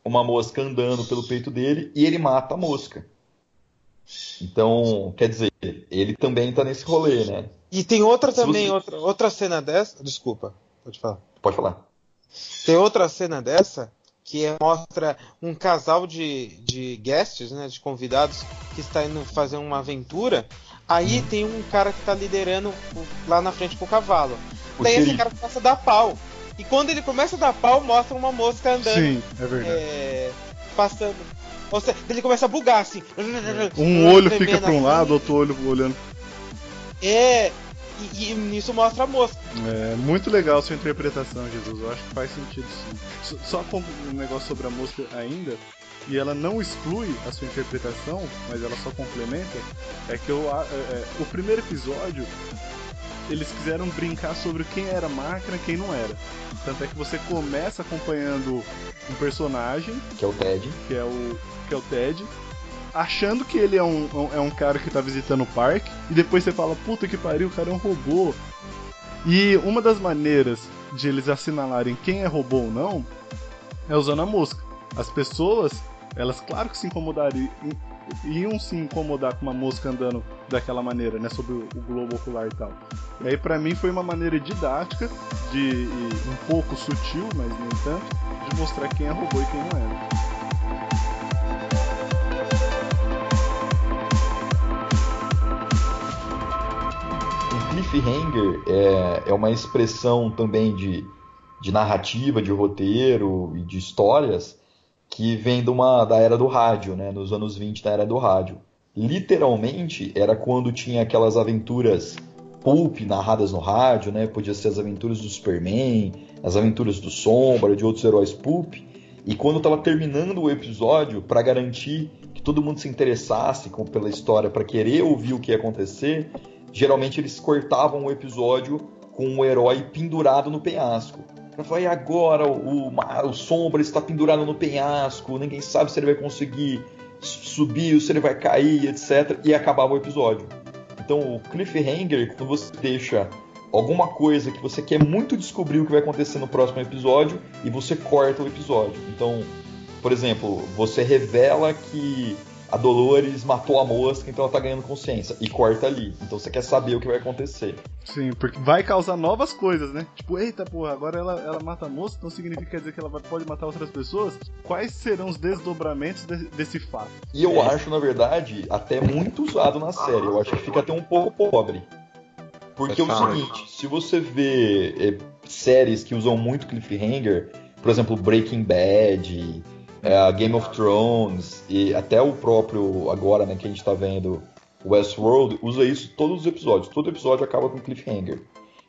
uma mosca andando pelo peito dele e ele mata a mosca. Então, quer dizer, ele também tá nesse rolê, né? E tem outra também, você- outra, outra cena dessa, desculpa, pode falar. Pode falar. Tem outra cena dessa que é- mostra um casal de, de guests, né, de convidados que está indo fazer uma aventura. Aí tem um cara que tá liderando lá na frente com o cavalo. O Daí esse cara começa a dar pau. E quando ele começa a dar pau, mostra uma mosca andando, Sim, é verdade. é, passando. Seja, ele começa a bugar assim. Um olho fica pra um assim. lado, outro olho olhando. É. E, e nisso mostra a mosca. É muito legal a sua interpretação, Jesus. Eu acho que faz sentido sim. Só com um negócio sobre a música ainda, e ela não exclui a sua interpretação, mas ela só complementa, é que eu, a- é- é, o primeiro episódio eles quiseram brincar sobre quem era máquina e quem não era. Tanto é que você começa acompanhando um personagem Que é o Ted. que é o, que é o Ted, achando que ele é um, um- é um cara que tá visitando o parque, e depois você fala, puta que pariu, o cara é um robô. E uma das maneiras de eles assinalarem quem é robô ou não é usando a mosca. As pessoas, elas claro que se incomodariam, iam se incomodar com uma mosca andando daquela maneira, né, sobre o, globo ocular e tal. E aí pra mim foi uma maneira didática, de um pouco sutil, mas nem tanto, de mostrar quem é robô e quem não é. Cliffhanger é, é uma expressão também de, de narrativa, de roteiro e de histórias que vem de uma, da era do rádio, né? Nos anos 20 da era do rádio. Literalmente era quando tinha aquelas aventuras pulp narradas no rádio, né? Podia ser as aventuras do Superman, as aventuras do Sombra, de outros heróis pulp. E quando estava terminando o episódio, para garantir que todo mundo se interessasse com, pela história, para querer ouvir o que ia acontecer, geralmente eles cortavam o episódio com o herói pendurado no penhasco. Ela falou, e agora o, o, o Sombra está pendurado no penhasco, ninguém sabe se ele vai conseguir subir, se ele vai cair, etc. E acabava o episódio. Então o cliffhanger, quando você deixa alguma coisa que você quer muito descobrir o que vai acontecer no próximo episódio e você corta o episódio. Então, por exemplo, você revela que a Dolores matou a mosca, então ela tá ganhando consciência. E corta ali. Então você quer saber o que vai acontecer. Sim, porque vai causar novas coisas, né? Tipo, eita porra, agora ela, ela mata a moça, então significa dizer que ela pode matar outras pessoas? Quais serão os desdobramentos de, desse fato? E eu acho, na verdade, até muito usado na série. Eu acho que fica até um pouco pobre. Porque é o seguinte, se você vê é, séries que usam muito cliffhanger, por exemplo, Breaking Bad, é, Game of Thrones e até o próprio agora, né, que a gente tá vendo Westworld, usa isso todos os episódios. Todo episódio acaba com cliffhanger.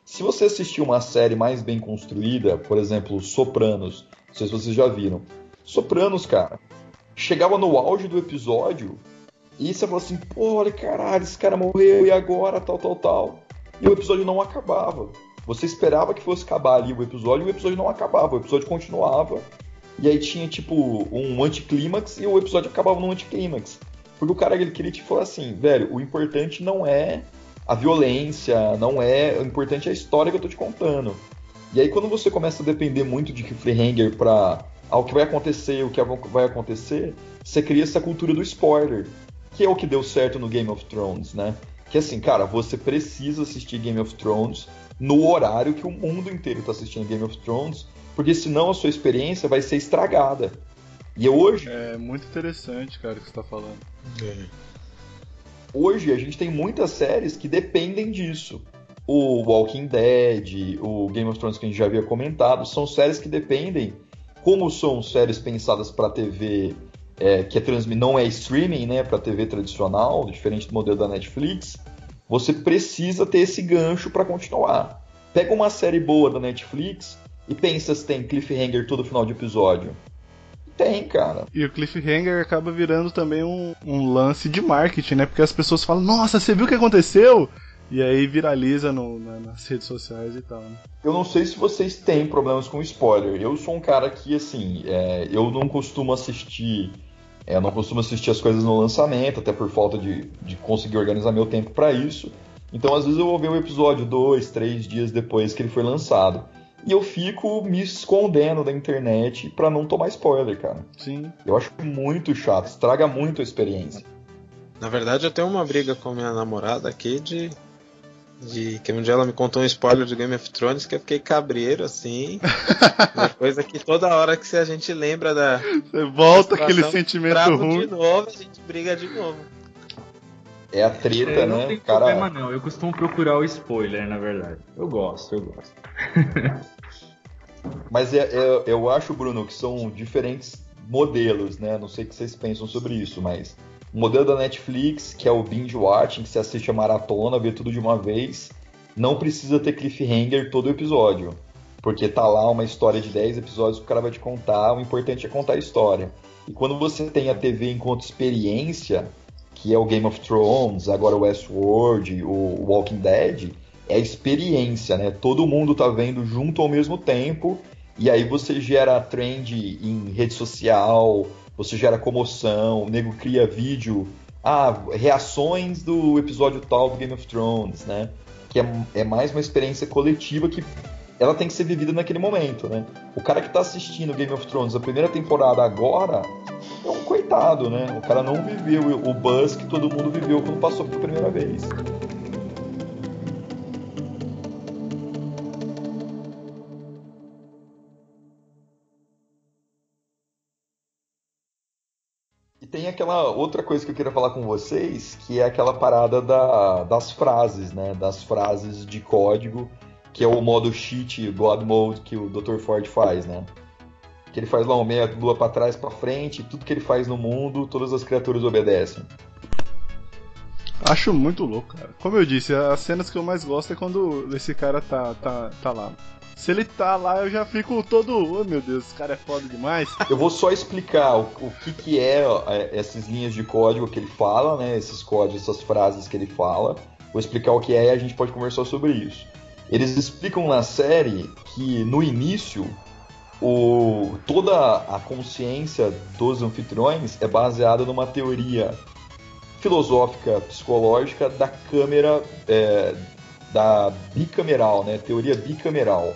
Se você assistir uma série mais bem construída, por exemplo, Sopranos, não sei se vocês já viram. Sopranos, cara, chegava no auge do episódio e você falou assim, pô, olha, caralho, esse cara morreu e agora, tal, tal, tal. E o episódio não acabava. Você esperava que fosse acabar ali o episódio e o episódio não acabava, o episódio continuava. E aí tinha, tipo, um anticlímax e o episódio acabava num anticlímax. Porque o cara ele queria te falar assim, velho, o importante não é a violência, não é. O importante é a história que eu tô te contando. E aí quando você começa a depender muito de cliffhanger pra ah, o que vai acontecer, o que vai acontecer, você cria essa cultura do spoiler. Que é o que deu certo no Game of Thrones, né? Que assim, cara, você precisa assistir Game of Thrones no horário que o mundo inteiro tá assistindo Game of Thrones, porque senão a sua experiência vai ser estragada. E hoje. É muito interessante, cara, o que você tá falando. É. Hoje a gente tem muitas séries que dependem disso. O Walking Dead, o Game of Thrones que a gente já havia comentado, são séries que dependem, como são séries pensadas para TV é, que é transmi não é streaming, né, para TV tradicional, diferente do modelo da Netflix, você precisa ter esse gancho para continuar. Pega uma série boa da Netflix e pensa se tem cliffhanger todo final de episódio. Tem, cara. E o cliffhanger acaba virando também um, um lance de marketing, né? Porque as pessoas falam, nossa, você viu o que aconteceu? E aí viraliza no, na, nas redes sociais e tal, né? Eu não sei se vocês têm problemas com spoiler. Eu sou um cara que, assim, é, eu não costumo assistir. É, eu não costumo assistir as coisas no lançamento, até por falta de, de conseguir organizar meu tempo para isso. Então, às vezes, eu vou ver o episódio dois, três dias depois que ele foi lançado. E eu fico me escondendo da internet para não tomar spoiler, cara. Sim. Eu acho muito chato, estraga muito a experiência. Na verdade, eu tenho uma briga com minha namorada aqui de. De que um dia ela me contou um spoiler do Game of Thrones que eu fiquei cabreiro, assim. uma coisa que toda hora que a gente lembra da. Você volta aquele sentimento ruim. de novo, a gente briga de novo. É a treta, É, não né? tem O cara... problema não, eu costumo procurar o spoiler, na verdade. Eu gosto, eu gosto. Mas é- é- eu acho, Bruno, que são diferentes modelos, né? Não sei o que vocês pensam sobre isso, mas o modelo da Netflix, que é o binge watching, que você assiste a maratona, vê tudo de uma vez, não precisa ter cliffhanger todo episódio. Porque tá lá uma história de 10 episódios que o cara vai te contar, o importante é contar a história. E quando você tem a TV enquanto experiência, que é o Game of Thrones, agora o Westworld, o Walking Dead, é experiência, né? Todo mundo tá vendo junto ao mesmo tempo, e aí você gera trend em rede social, você gera comoção, o nego cria vídeo, ah, reações do episódio tal do Game of Thrones, né? Que é, é mais uma experiência coletiva que ela tem que ser vivida naquele momento, né? O cara que tá assistindo Game of Thrones a primeira temporada agora é um coitado, né? O cara não viveu o buzz que todo mundo viveu quando passou pela primeira vez. Tem aquela outra coisa que eu queria falar com vocês, que é aquela parada da, das frases, né? Das frases de código, que é o modo cheat, God Mode que o Dr. Ford faz, né? Que ele faz lá um meia lua para trás, para frente, tudo que ele faz no mundo, todas as criaturas obedecem. Acho muito louco, cara. Como eu disse, as cenas que eu mais gosto é quando esse cara tá, tá, tá lá. Se ele tá lá, eu já fico todo. Oh meu Deus, esse cara é foda demais. Eu vou só explicar o, o que, que é, é essas linhas de código que ele fala, né? Esses códigos, essas frases que ele fala. Vou explicar o que é e a gente pode conversar sobre isso. Eles explicam na série que no início o, toda a consciência dos anfitriões é baseada numa teoria filosófica, psicológica da câmera é, da bicameral, né? Teoria bicameral,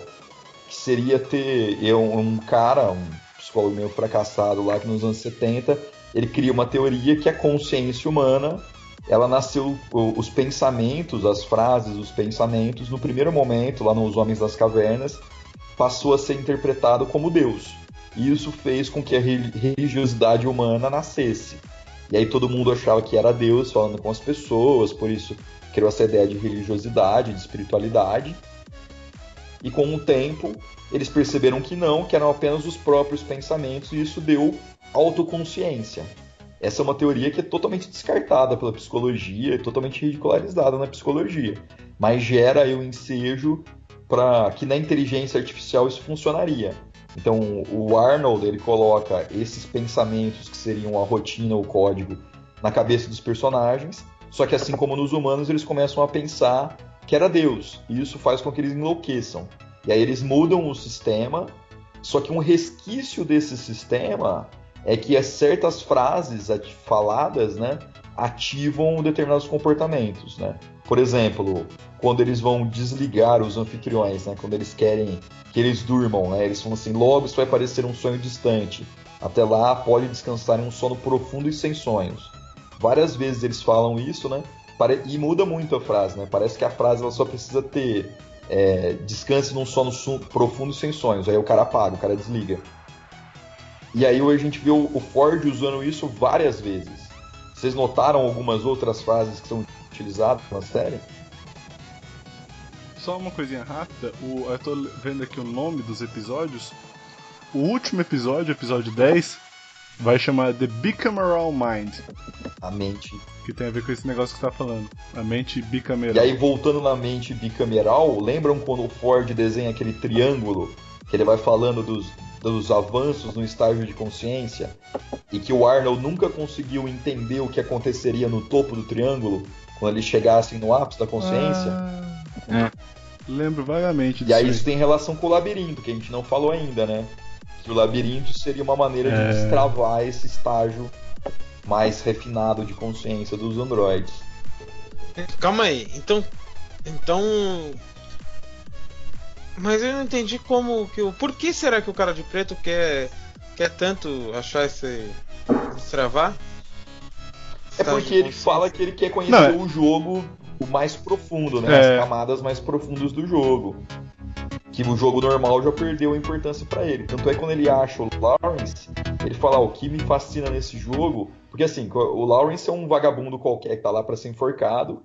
que seria ter eu, um cara, um psicólogo meio fracassado lá que nos anos 70, ele cria uma teoria que a consciência humana, ela nasceu os pensamentos, as frases, os pensamentos, no primeiro momento lá nos Homens das Cavernas, passou a ser interpretado como Deus. E isso fez com que a religiosidade humana nascesse. E aí todo mundo achava que era Deus falando com as pessoas, por isso criou essa ideia de religiosidade, de espiritualidade. E com o tempo, eles perceberam que não, que eram apenas os próprios pensamentos, e isso deu autoconsciência. Essa é uma teoria que é totalmente descartada pela psicologia, é totalmente ridicularizada na psicologia, mas gera aí o ensejo para que na inteligência artificial isso funcionaria. Então, o Arnold ele coloca esses pensamentos que seriam a rotina, o código, na cabeça dos personagens. Só que assim como nos humanos, eles começam a pensar que era Deus. E isso faz com que eles enlouqueçam. E aí eles mudam o sistema. Só que um resquício desse sistema é que certas frases faladas, né, ativam determinados comportamentos, né? Por exemplo, quando eles vão desligar os anfitriões, né? Quando eles querem que eles durmam, né? Eles falam assim: logo isso vai parecer um sonho distante. Até lá pode descansar em um sono profundo e sem sonhos. Várias vezes eles falam isso, né? E muda muito a frase, né? Parece que a frase ela só precisa ter é, descanse num sono profundo sem sonhos. Aí o cara apaga, o cara desliga. E aí a gente vê o Ford usando isso várias vezes. Vocês notaram algumas outras frases que são utilizadas na série? Só uma coisinha rápida, o, eu tô vendo aqui o nome dos episódios. O último episódio, episódio 10, vai chamar The Bicameral Mind. A mente. Que tem a ver com esse negócio que você tá falando. A mente bicameral. E aí, voltando na mente bicameral, lembram quando o Ford desenha aquele triângulo que ele vai falando dos, dos avanços no estágio de consciência e que o Arnold nunca conseguiu entender o que aconteceria no topo do triângulo quando ele chegasse no ápice da consciência? Ah, é. Lembro vagamente disso. E aí isso tem relação com o labirinto, que a gente não falou ainda, né? Que o labirinto seria uma maneira é... de destravar esse estágio mais refinado de consciência dos androides. Calma aí, então. Então. Mas eu não entendi como que o. Por que será que o cara de preto quer. quer tanto achar esse. destravar? É porque ele fala que ele quer conhecer não, é- o jogo o mais profundo, né? É. As camadas mais profundas do jogo. Que o jogo normal já perdeu a importância para ele. Tanto é que quando ele acha o Lawrence, ele fala: o que me fascina nesse jogo. Porque assim, o Lawrence é um vagabundo qualquer que tá lá para ser enforcado.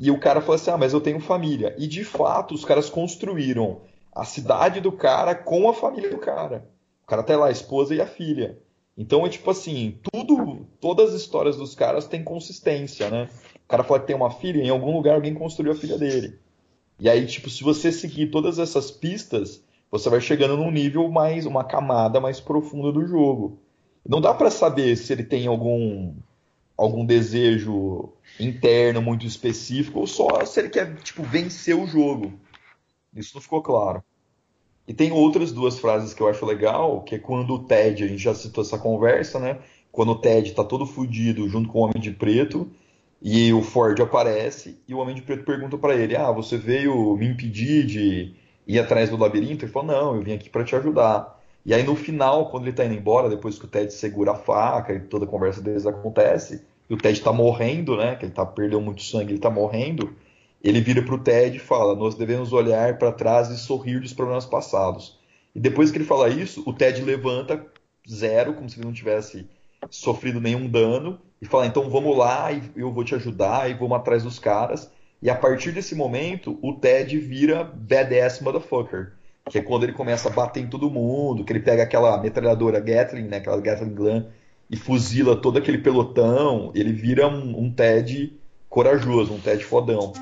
E o cara fala assim: ah, mas eu tenho família. E de fato, os caras construíram a cidade do cara com a família do cara. O cara tem lá a esposa e a filha. Então é tipo assim, tudo, todas as histórias dos caras têm consistência, né? O cara fala que tem uma filha, em algum lugar alguém construiu a filha dele. E aí, tipo, se você seguir todas essas pistas, você vai chegando num nível mais, uma camada mais profunda do jogo. Não dá para saber se ele tem algum algum desejo interno muito específico ou só se ele quer, tipo, vencer o jogo. Isso não ficou claro. E tem outras duas frases que eu acho legal, que é quando o Ted, a gente já citou essa conversa, né? Quando o Ted tá todo fudido junto com o Homem de Preto, e o Ford aparece, e o Homem de Preto pergunta para ele: Ah, você veio me impedir de ir atrás do labirinto? Ele falou: Não, eu vim aqui para te ajudar. E aí no final, quando ele tá indo embora, depois que o Ted segura a faca e toda a conversa deles acontece, e o Ted tá morrendo, né? Que ele tá perdendo muito sangue, ele tá morrendo ele vira para o Ted e fala: Nós devemos olhar para trás e sorrir dos problemas passados. E depois que ele fala isso, o Ted levanta zero, como se ele não tivesse sofrido nenhum dano e fala, então vamos lá e eu vou te ajudar e vamos atrás dos caras. E a partir desse momento, o Ted vira badass motherfucker. Que é quando ele começa a bater em todo mundo, que ele pega aquela metralhadora Gatling, né, aquela Gatling Gun, e fuzila todo aquele pelotão. Ele vira um, um Ted corajoso, um Ted fodão.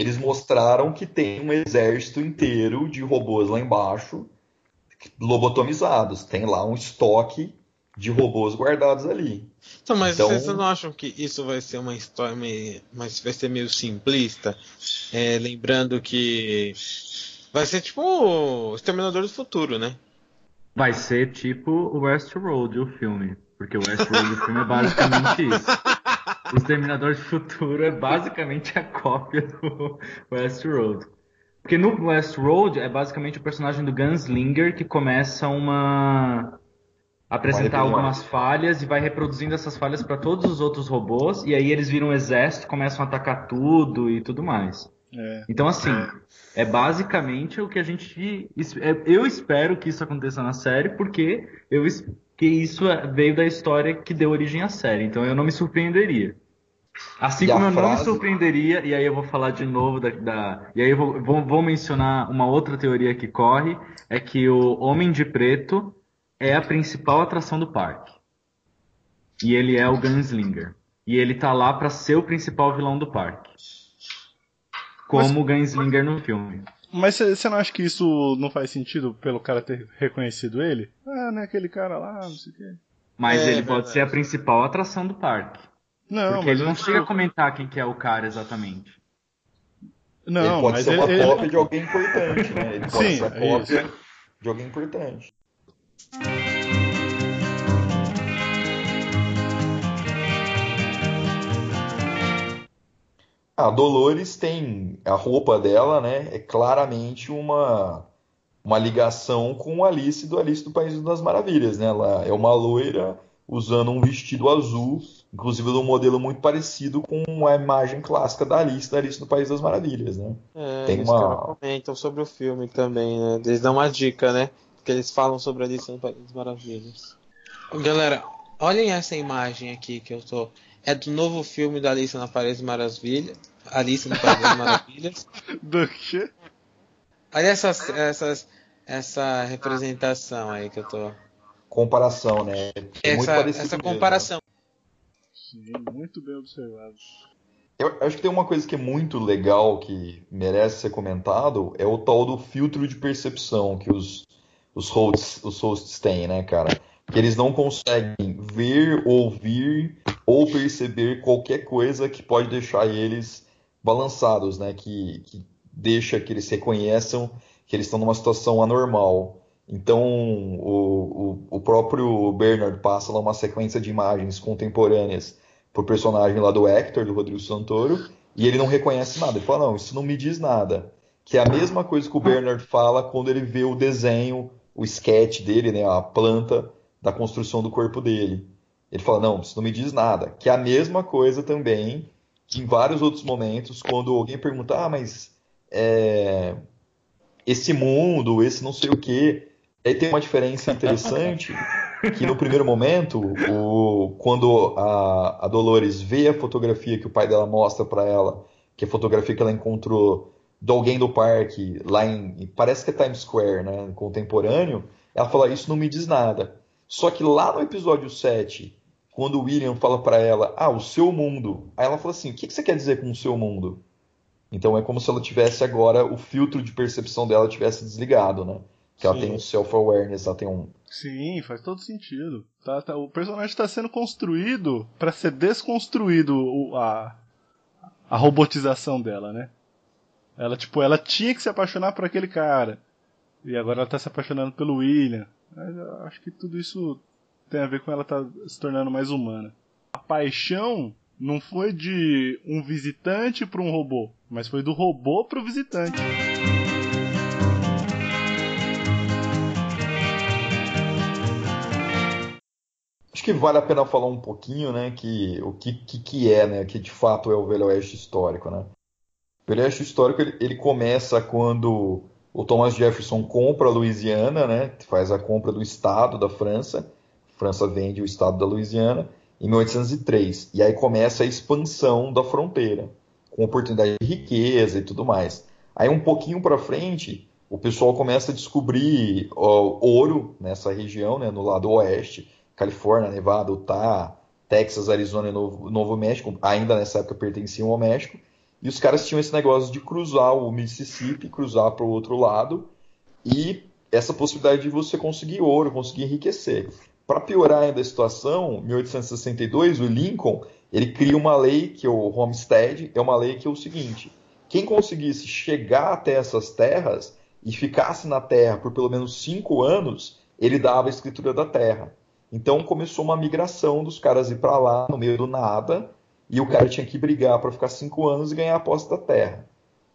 Eles mostraram que tem um exército inteiro de robôs lá embaixo, lobotomizados. Tem lá um estoque de robôs guardados ali. Então, mas Então- vocês não acham que isso vai ser uma história meio, mas vai ser meio simplista? É, lembrando que vai ser tipo o Exterminador do Futuro, né? Vai ser tipo o Westworld, o filme. Porque o Westworld, o filme é basicamente isso. O Exterminador de Futuro é basicamente a cópia do Westworld. Porque no Westworld é basicamente o personagem do Gunslinger que começa uma. apresentar algumas falhas e vai reproduzindo essas falhas para todos os outros robôs. E aí eles viram um exército, começam a atacar tudo e tudo mais. É. Então, assim, é basicamente o que a gente. é- Eu espero que isso aconteça na série, porque eu que isso é- veio da história que deu origem à série. Então eu não me surpreenderia. Assim E como eu não me frase- surpreenderia, e aí eu vou falar de novo da. da- e aí eu vou, vou, vou mencionar uma outra teoria que corre: é que o Homem de Preto é a principal atração do parque. E ele é o Gunslinger. E ele tá lá pra ser o principal vilão do parque. Como o Gunslinger no filme. Mas você não acha que isso não faz sentido pelo cara ter reconhecido ele? Ah, né, aquele cara lá, não sei o quê. Mas É, ele verdade. pode ser a principal atração do parque. Não, porque mas ele não eu- chega a comentar quem que é o cara exatamente. Não, ele pode mas ser ele, uma ele- cópia de alguém importante, né? Ele pode Sim, ser a é cópia de alguém importante. A Dolores tem a roupa dela, né? É claramente uma uma ligação com a Alice do Alice do País das Maravilhas, né? Ela é uma loira usando um vestido azul, inclusive de um modelo muito parecido com a imagem clássica da Alice da Alice do País das Maravilhas, né? É, Tem eles uma- comentam sobre o filme também, né? Eles dão uma dica, né? Porque eles falam sobre a Alice no País das Maravilhas. Galera, olhem essa imagem aqui que eu tô. É do novo filme da Alice na País das Maravilhas. Alice no País das Maravilhas. Do quê? Olha essas, essas, essa representação aí que eu tô. Comparação, né? É Essa, essa mesmo. comparação. Sim, muito bem observado. Eu acho que tem uma coisa que é muito legal que merece ser comentado, é o tal do filtro de percepção que os, os, hosts, os hosts têm, né, cara? Que eles não conseguem ver, ouvir ou perceber qualquer coisa que pode deixar eles balançados, né? Que, que deixa que eles reconheçam que eles estão numa situação anormal. Então, o, o, o próprio Bernard passa lá uma sequência de imagens contemporâneas pro personagem lá do Hector, do Rodrigo Santoro, e ele não reconhece nada. Ele fala, não, isso não me diz nada. Que é a mesma coisa que o Bernard fala quando ele vê o desenho, o sketch dele, né, a planta da construção do corpo dele. Ele fala, não, isso não me diz nada. Que é a mesma coisa também que em vários outros momentos, quando alguém pergunta, ah, mas é, esse mundo, esse não sei o quê. Aí tem uma diferença interessante que no primeiro momento, o, quando a, a Dolores vê a fotografia que o pai dela mostra para ela, que é a fotografia que ela encontrou de alguém do parque lá em, parece que é Times Square, né, contemporâneo, ela fala isso não me diz nada. Só que lá no episódio 7, quando o William fala para ela, ah, o seu mundo, aí ela fala assim, o que que você quer dizer com o seu mundo? Então é como se ela tivesse agora o filtro de percepção dela tivesse desligado, né? Que ela Sim. tem um self-awareness, ela tem um Sim, faz todo sentido. Tá, tá- o personagem está sendo construído para ser desconstruído o- a, a robotização dela, né? Ela, tipo, ela tinha que se apaixonar por aquele cara. E agora ela tá se apaixonando pelo William. Mas eu acho que tudo isso tem a ver com ela tá se tornando mais humana. A paixão não foi de um visitante para um robô, mas foi do robô pro visitante. Acho que vale a pena falar um pouquinho, né, que o que, que, que é, né, que de fato é o Velho Oeste histórico, né? O Velho Oeste histórico ele, ele começa quando o Thomas Jefferson compra a Louisiana, né? Faz a compra do estado da França. França vende o estado da Louisiana em 1803. E aí começa a expansão da fronteira, com oportunidade de riqueza e tudo mais. Aí um pouquinho para frente, o pessoal começa a descobrir ó, ouro nessa região, né, no lado oeste, Califórnia, Nevada, Utah, Texas, Arizona e Novo, Novo México, ainda nessa época pertenciam ao México, e os caras tinham esse negócio de cruzar o Mississippi, cruzar para o outro lado, e essa possibilidade de você conseguir ouro, conseguir enriquecer. Para piorar ainda a situação, em 1862, o Lincoln ele cria uma lei que é o Homestead, é uma lei que é o seguinte: quem conseguisse chegar até essas terras e ficasse na terra por pelo menos cinco anos, ele dava a escritura da terra. Então começou uma migração dos caras ir para lá no meio do nada e o cara tinha que brigar para ficar cinco anos e ganhar a posse da terra.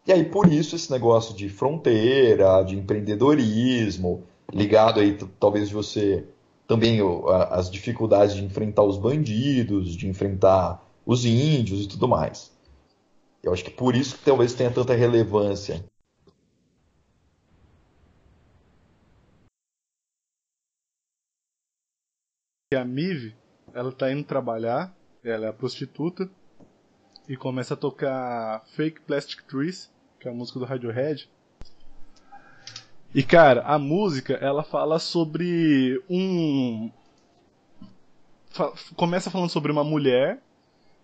E aí por isso esse negócio de fronteira, de empreendedorismo, ligado aí talvez de você também as dificuldades de enfrentar os bandidos, de enfrentar os índios e tudo mais. Eu acho que por isso que talvez tenha tanta relevância a Mive, ela tá indo trabalhar, ela é a prostituta, e começa a tocar Fake Plastic Trees, que é a música do Radiohead. E cara, a música ela fala sobre um. Começa falando sobre uma mulher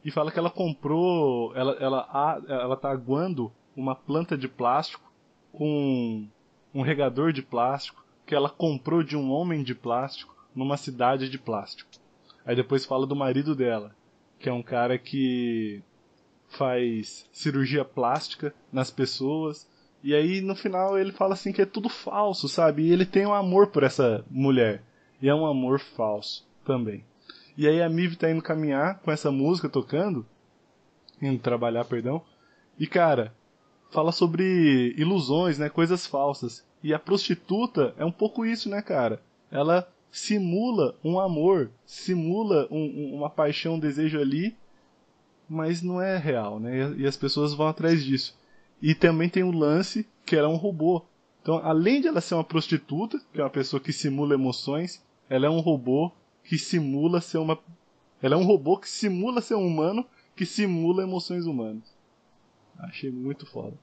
e fala que ela comprou. Ela, ela, ela tá aguando uma planta de plástico com um regador de plástico que ela comprou de um homem de plástico numa cidade de plástico. Aí depois fala do marido dela, que é um cara que faz cirurgia plástica nas pessoas. E aí no final ele fala assim que é tudo falso, sabe? E ele tem um amor por essa mulher. E é um amor falso também. E aí a Miv tá indo caminhar com essa música tocando, indo trabalhar, perdão. E cara, fala sobre ilusões, né, coisas falsas. E a prostituta é um pouco isso, né, cara? Ela simula um amor, simula um, uma paixão, um desejo ali, mas não é real, né? E as pessoas vão atrás disso. E também tem o lance que ela é um robô. Então, além de ela ser uma prostituta, que é uma pessoa que simula emoções, ela é um robô que simula ser uma. Ela é um robô que simula ser um humano que simula emoções humanas. Achei muito foda.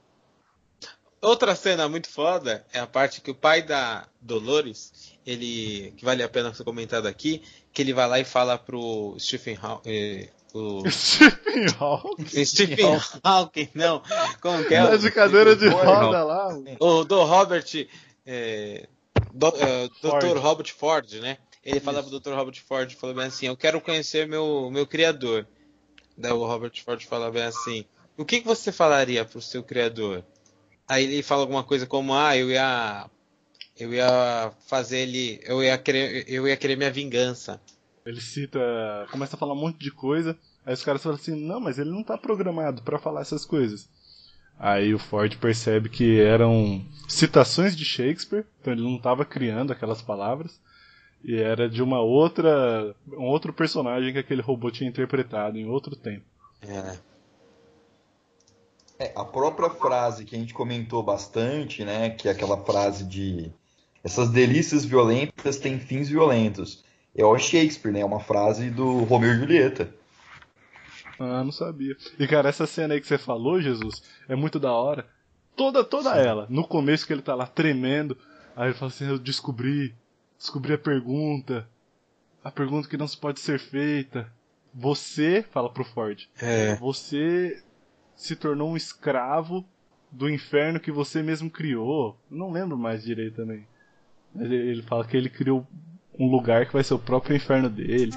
Outra cena muito foda é a parte que o pai da Dolores, ele. que vale a pena ser comentado aqui, que ele vai lá e fala pro Stephen Hawking. Eh, o... Stephen Hawking? Stephen Hawking, não. Como que é? Tá de cadeira de roda lá. O do Robert. É, do, é, Dr. Robert Ford, né? Ele fala pro Dr. Robert Ford, falou bem assim, eu quero conhecer meu, meu criador. Daí o Robert Ford fala bem assim, o que, que você falaria pro seu criador? Aí ele fala alguma coisa como, ah, eu ia. Eu ia fazer ele. Eu ia querer, eu ia querer minha vingança. Ele cita. começa a falar um monte de coisa. Aí os caras falam assim, não, mas ele não tá programado para falar essas coisas. Aí o Ford percebe que eram citações de Shakespeare, então ele não estava criando aquelas palavras. E era de uma outra. um outro personagem que aquele robô tinha interpretado em outro tempo. É. É, a própria frase que a gente comentou bastante, né, que é aquela frase de essas delícias violentas têm fins violentos. É o Shakespeare, né? É uma frase do Romeu e Julieta. Ah, não sabia. E cara, essa cena aí que você falou, Jesus, é muito da hora. Toda, toda Sim. ela. No começo que ele tá lá tremendo, aí ele fala assim, eu descobri, descobri a pergunta. A pergunta que não se pode ser feita. Você, fala pro Ford. É. Você se tornou um escravo do inferno que você mesmo criou. Não lembro mais direito também. Mas ele fala que ele criou um lugar que vai ser o próprio inferno dele.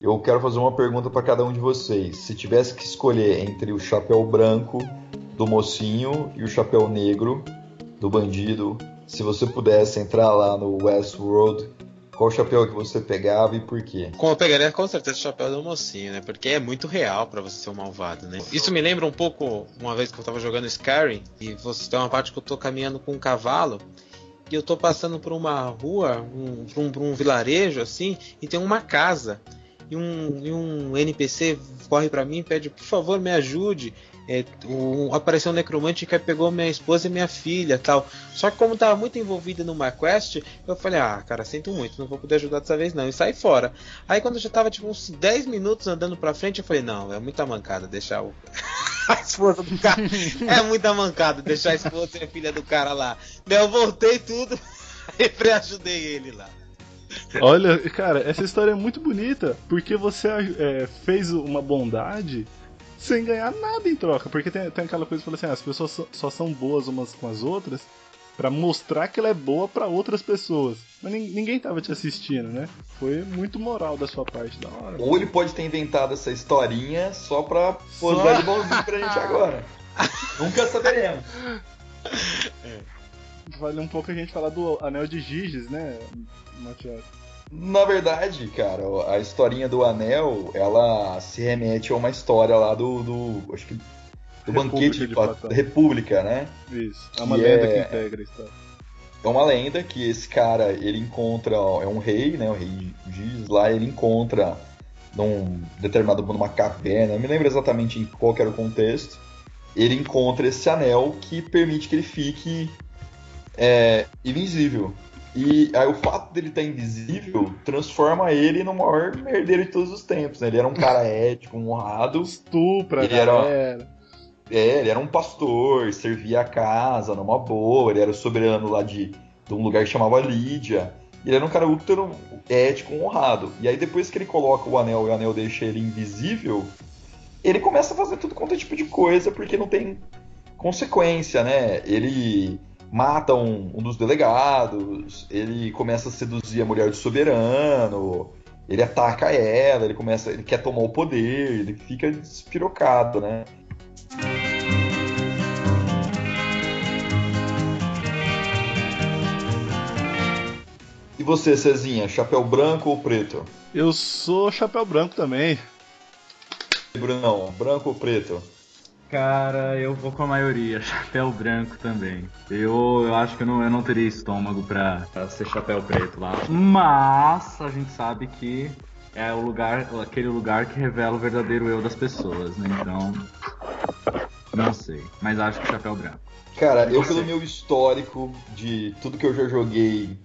Eu quero fazer uma pergunta para cada um de vocês. Se tivesse que escolher entre o chapéu branco do mocinho e o chapéu negro do bandido, se você pudesse entrar lá no Westworld qual chapéu que você pegava e por quê? Como eu pegaria com certeza o chapéu do mocinho, né? Porque é muito real para você ser um malvado, né? Isso me lembra um pouco uma vez que eu tava jogando Skyrim e você tem uma parte que eu tô caminhando com um cavalo e eu tô passando por uma rua, um, por, um, por um vilarejo assim, e tem uma casa. e um, e um NPC corre pra mim e pede, por favor, me ajude. É, um, apareceu um necromante que pegou minha esposa e minha filha tal. Só que como tava muito envolvido numa quest, eu falei, ah, cara, sinto muito, não vou poder ajudar dessa vez não. E saí fora. Aí quando eu já tava tipo uns 10 minutos andando pra frente, eu falei, não, é muita mancada deixar o. a esposa do cara. É muita mancada deixar a esposa e a filha do cara lá. Daí eu voltei tudo e ajudei ele lá. Olha, cara, essa história é muito bonita, porque você é, fez uma bondade sem ganhar nada em troca. Porque tem, tem aquela coisa que fala assim: ah, as pessoas só, só são boas umas com as outras para mostrar que ela é boa para outras pessoas. Mas ninguém tava te assistindo, né? Foi muito moral da sua parte, da hora. Ou ele pode ter inventado essa historinha só pra posar de bonzinho pra gente agora. Nunca saberemos. É. Vale um pouco a gente falar do Anel de Giges, né, Matias? Na verdade, cara, a historinha do anel, ela se remete a uma história lá do. do acho que. Do República banquete de, Platão. República, né? Isso. É uma que lenda é, que integra a história. É uma lenda que esse cara, ele encontra. É um rei, né? O rei Giz lá, ele encontra num determinado numa caverna, não me lembro exatamente em qual era o contexto. Ele encontra esse anel que permite que ele fique é, invisível. E aí o fato dele estar invisível transforma ele no maior merdeiro de todos os tempos, né? Ele era um cara ético, honrado. Estupra, ele era, é, ele era um pastor, servia a casa numa boa, ele era o soberano lá de, de um lugar que chamava Lídia. Ele era um cara ultra ético, honrado. E aí depois que ele coloca o anel e o anel deixa ele invisível, ele começa a fazer tudo quanto é tipo de coisa porque não tem consequência, né? Ele mata um, um dos delegados, ele começa a seduzir a mulher do soberano, ele ataca ela, ele começa, ele quer tomar o poder, ele fica despirocado, né? E você, Cezinha, chapéu branco ou preto? Eu sou chapéu branco também. Brunão, branco ou preto? Cara, eu vou com a maioria, chapéu branco também. Eu, eu acho que eu não, eu não teria estômago pra, pra ser chapéu preto lá. Mas a gente sabe que é o lugar, aquele lugar que revela o verdadeiro eu das pessoas, né? Então, não sei. Mas acho que chapéu branco. Cara, eu pelo meu histórico de tudo que eu já joguei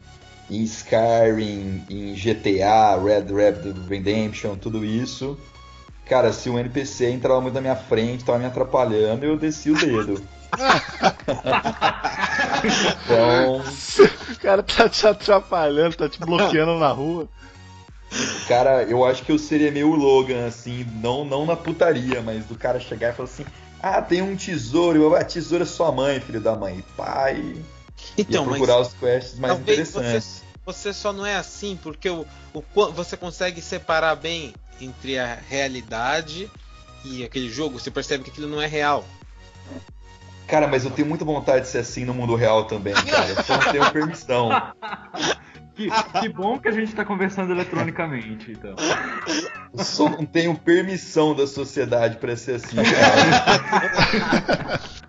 em Skyrim, em GTA, Red Dead Redemption, tudo isso, Cara, se um NPC entrava muito na minha frente, tava me atrapalhando, eu desci o dedo. então. O cara tá te atrapalhando, tá te bloqueando na rua. Cara, eu acho que eu seria meio Logan, assim, não, não na putaria, mas do cara chegar e falar assim: ah, tem um tesouro, eu vou, ah, tesouro é sua mãe, filho da mãe. Pai. Então, ia procurar os quests mais interessantes. Você, você, só não é assim porque o, o, você consegue separar bem entre a realidade e aquele jogo, você percebe que aquilo não é real. Cara, mas eu tenho muita vontade de ser assim no mundo real também, cara. Eu só não tenho permissão. Que, que, bom que a gente tá conversando eletronicamente, então. Eu só não tenho permissão da sociedade para ser assim, cara.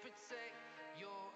protect your.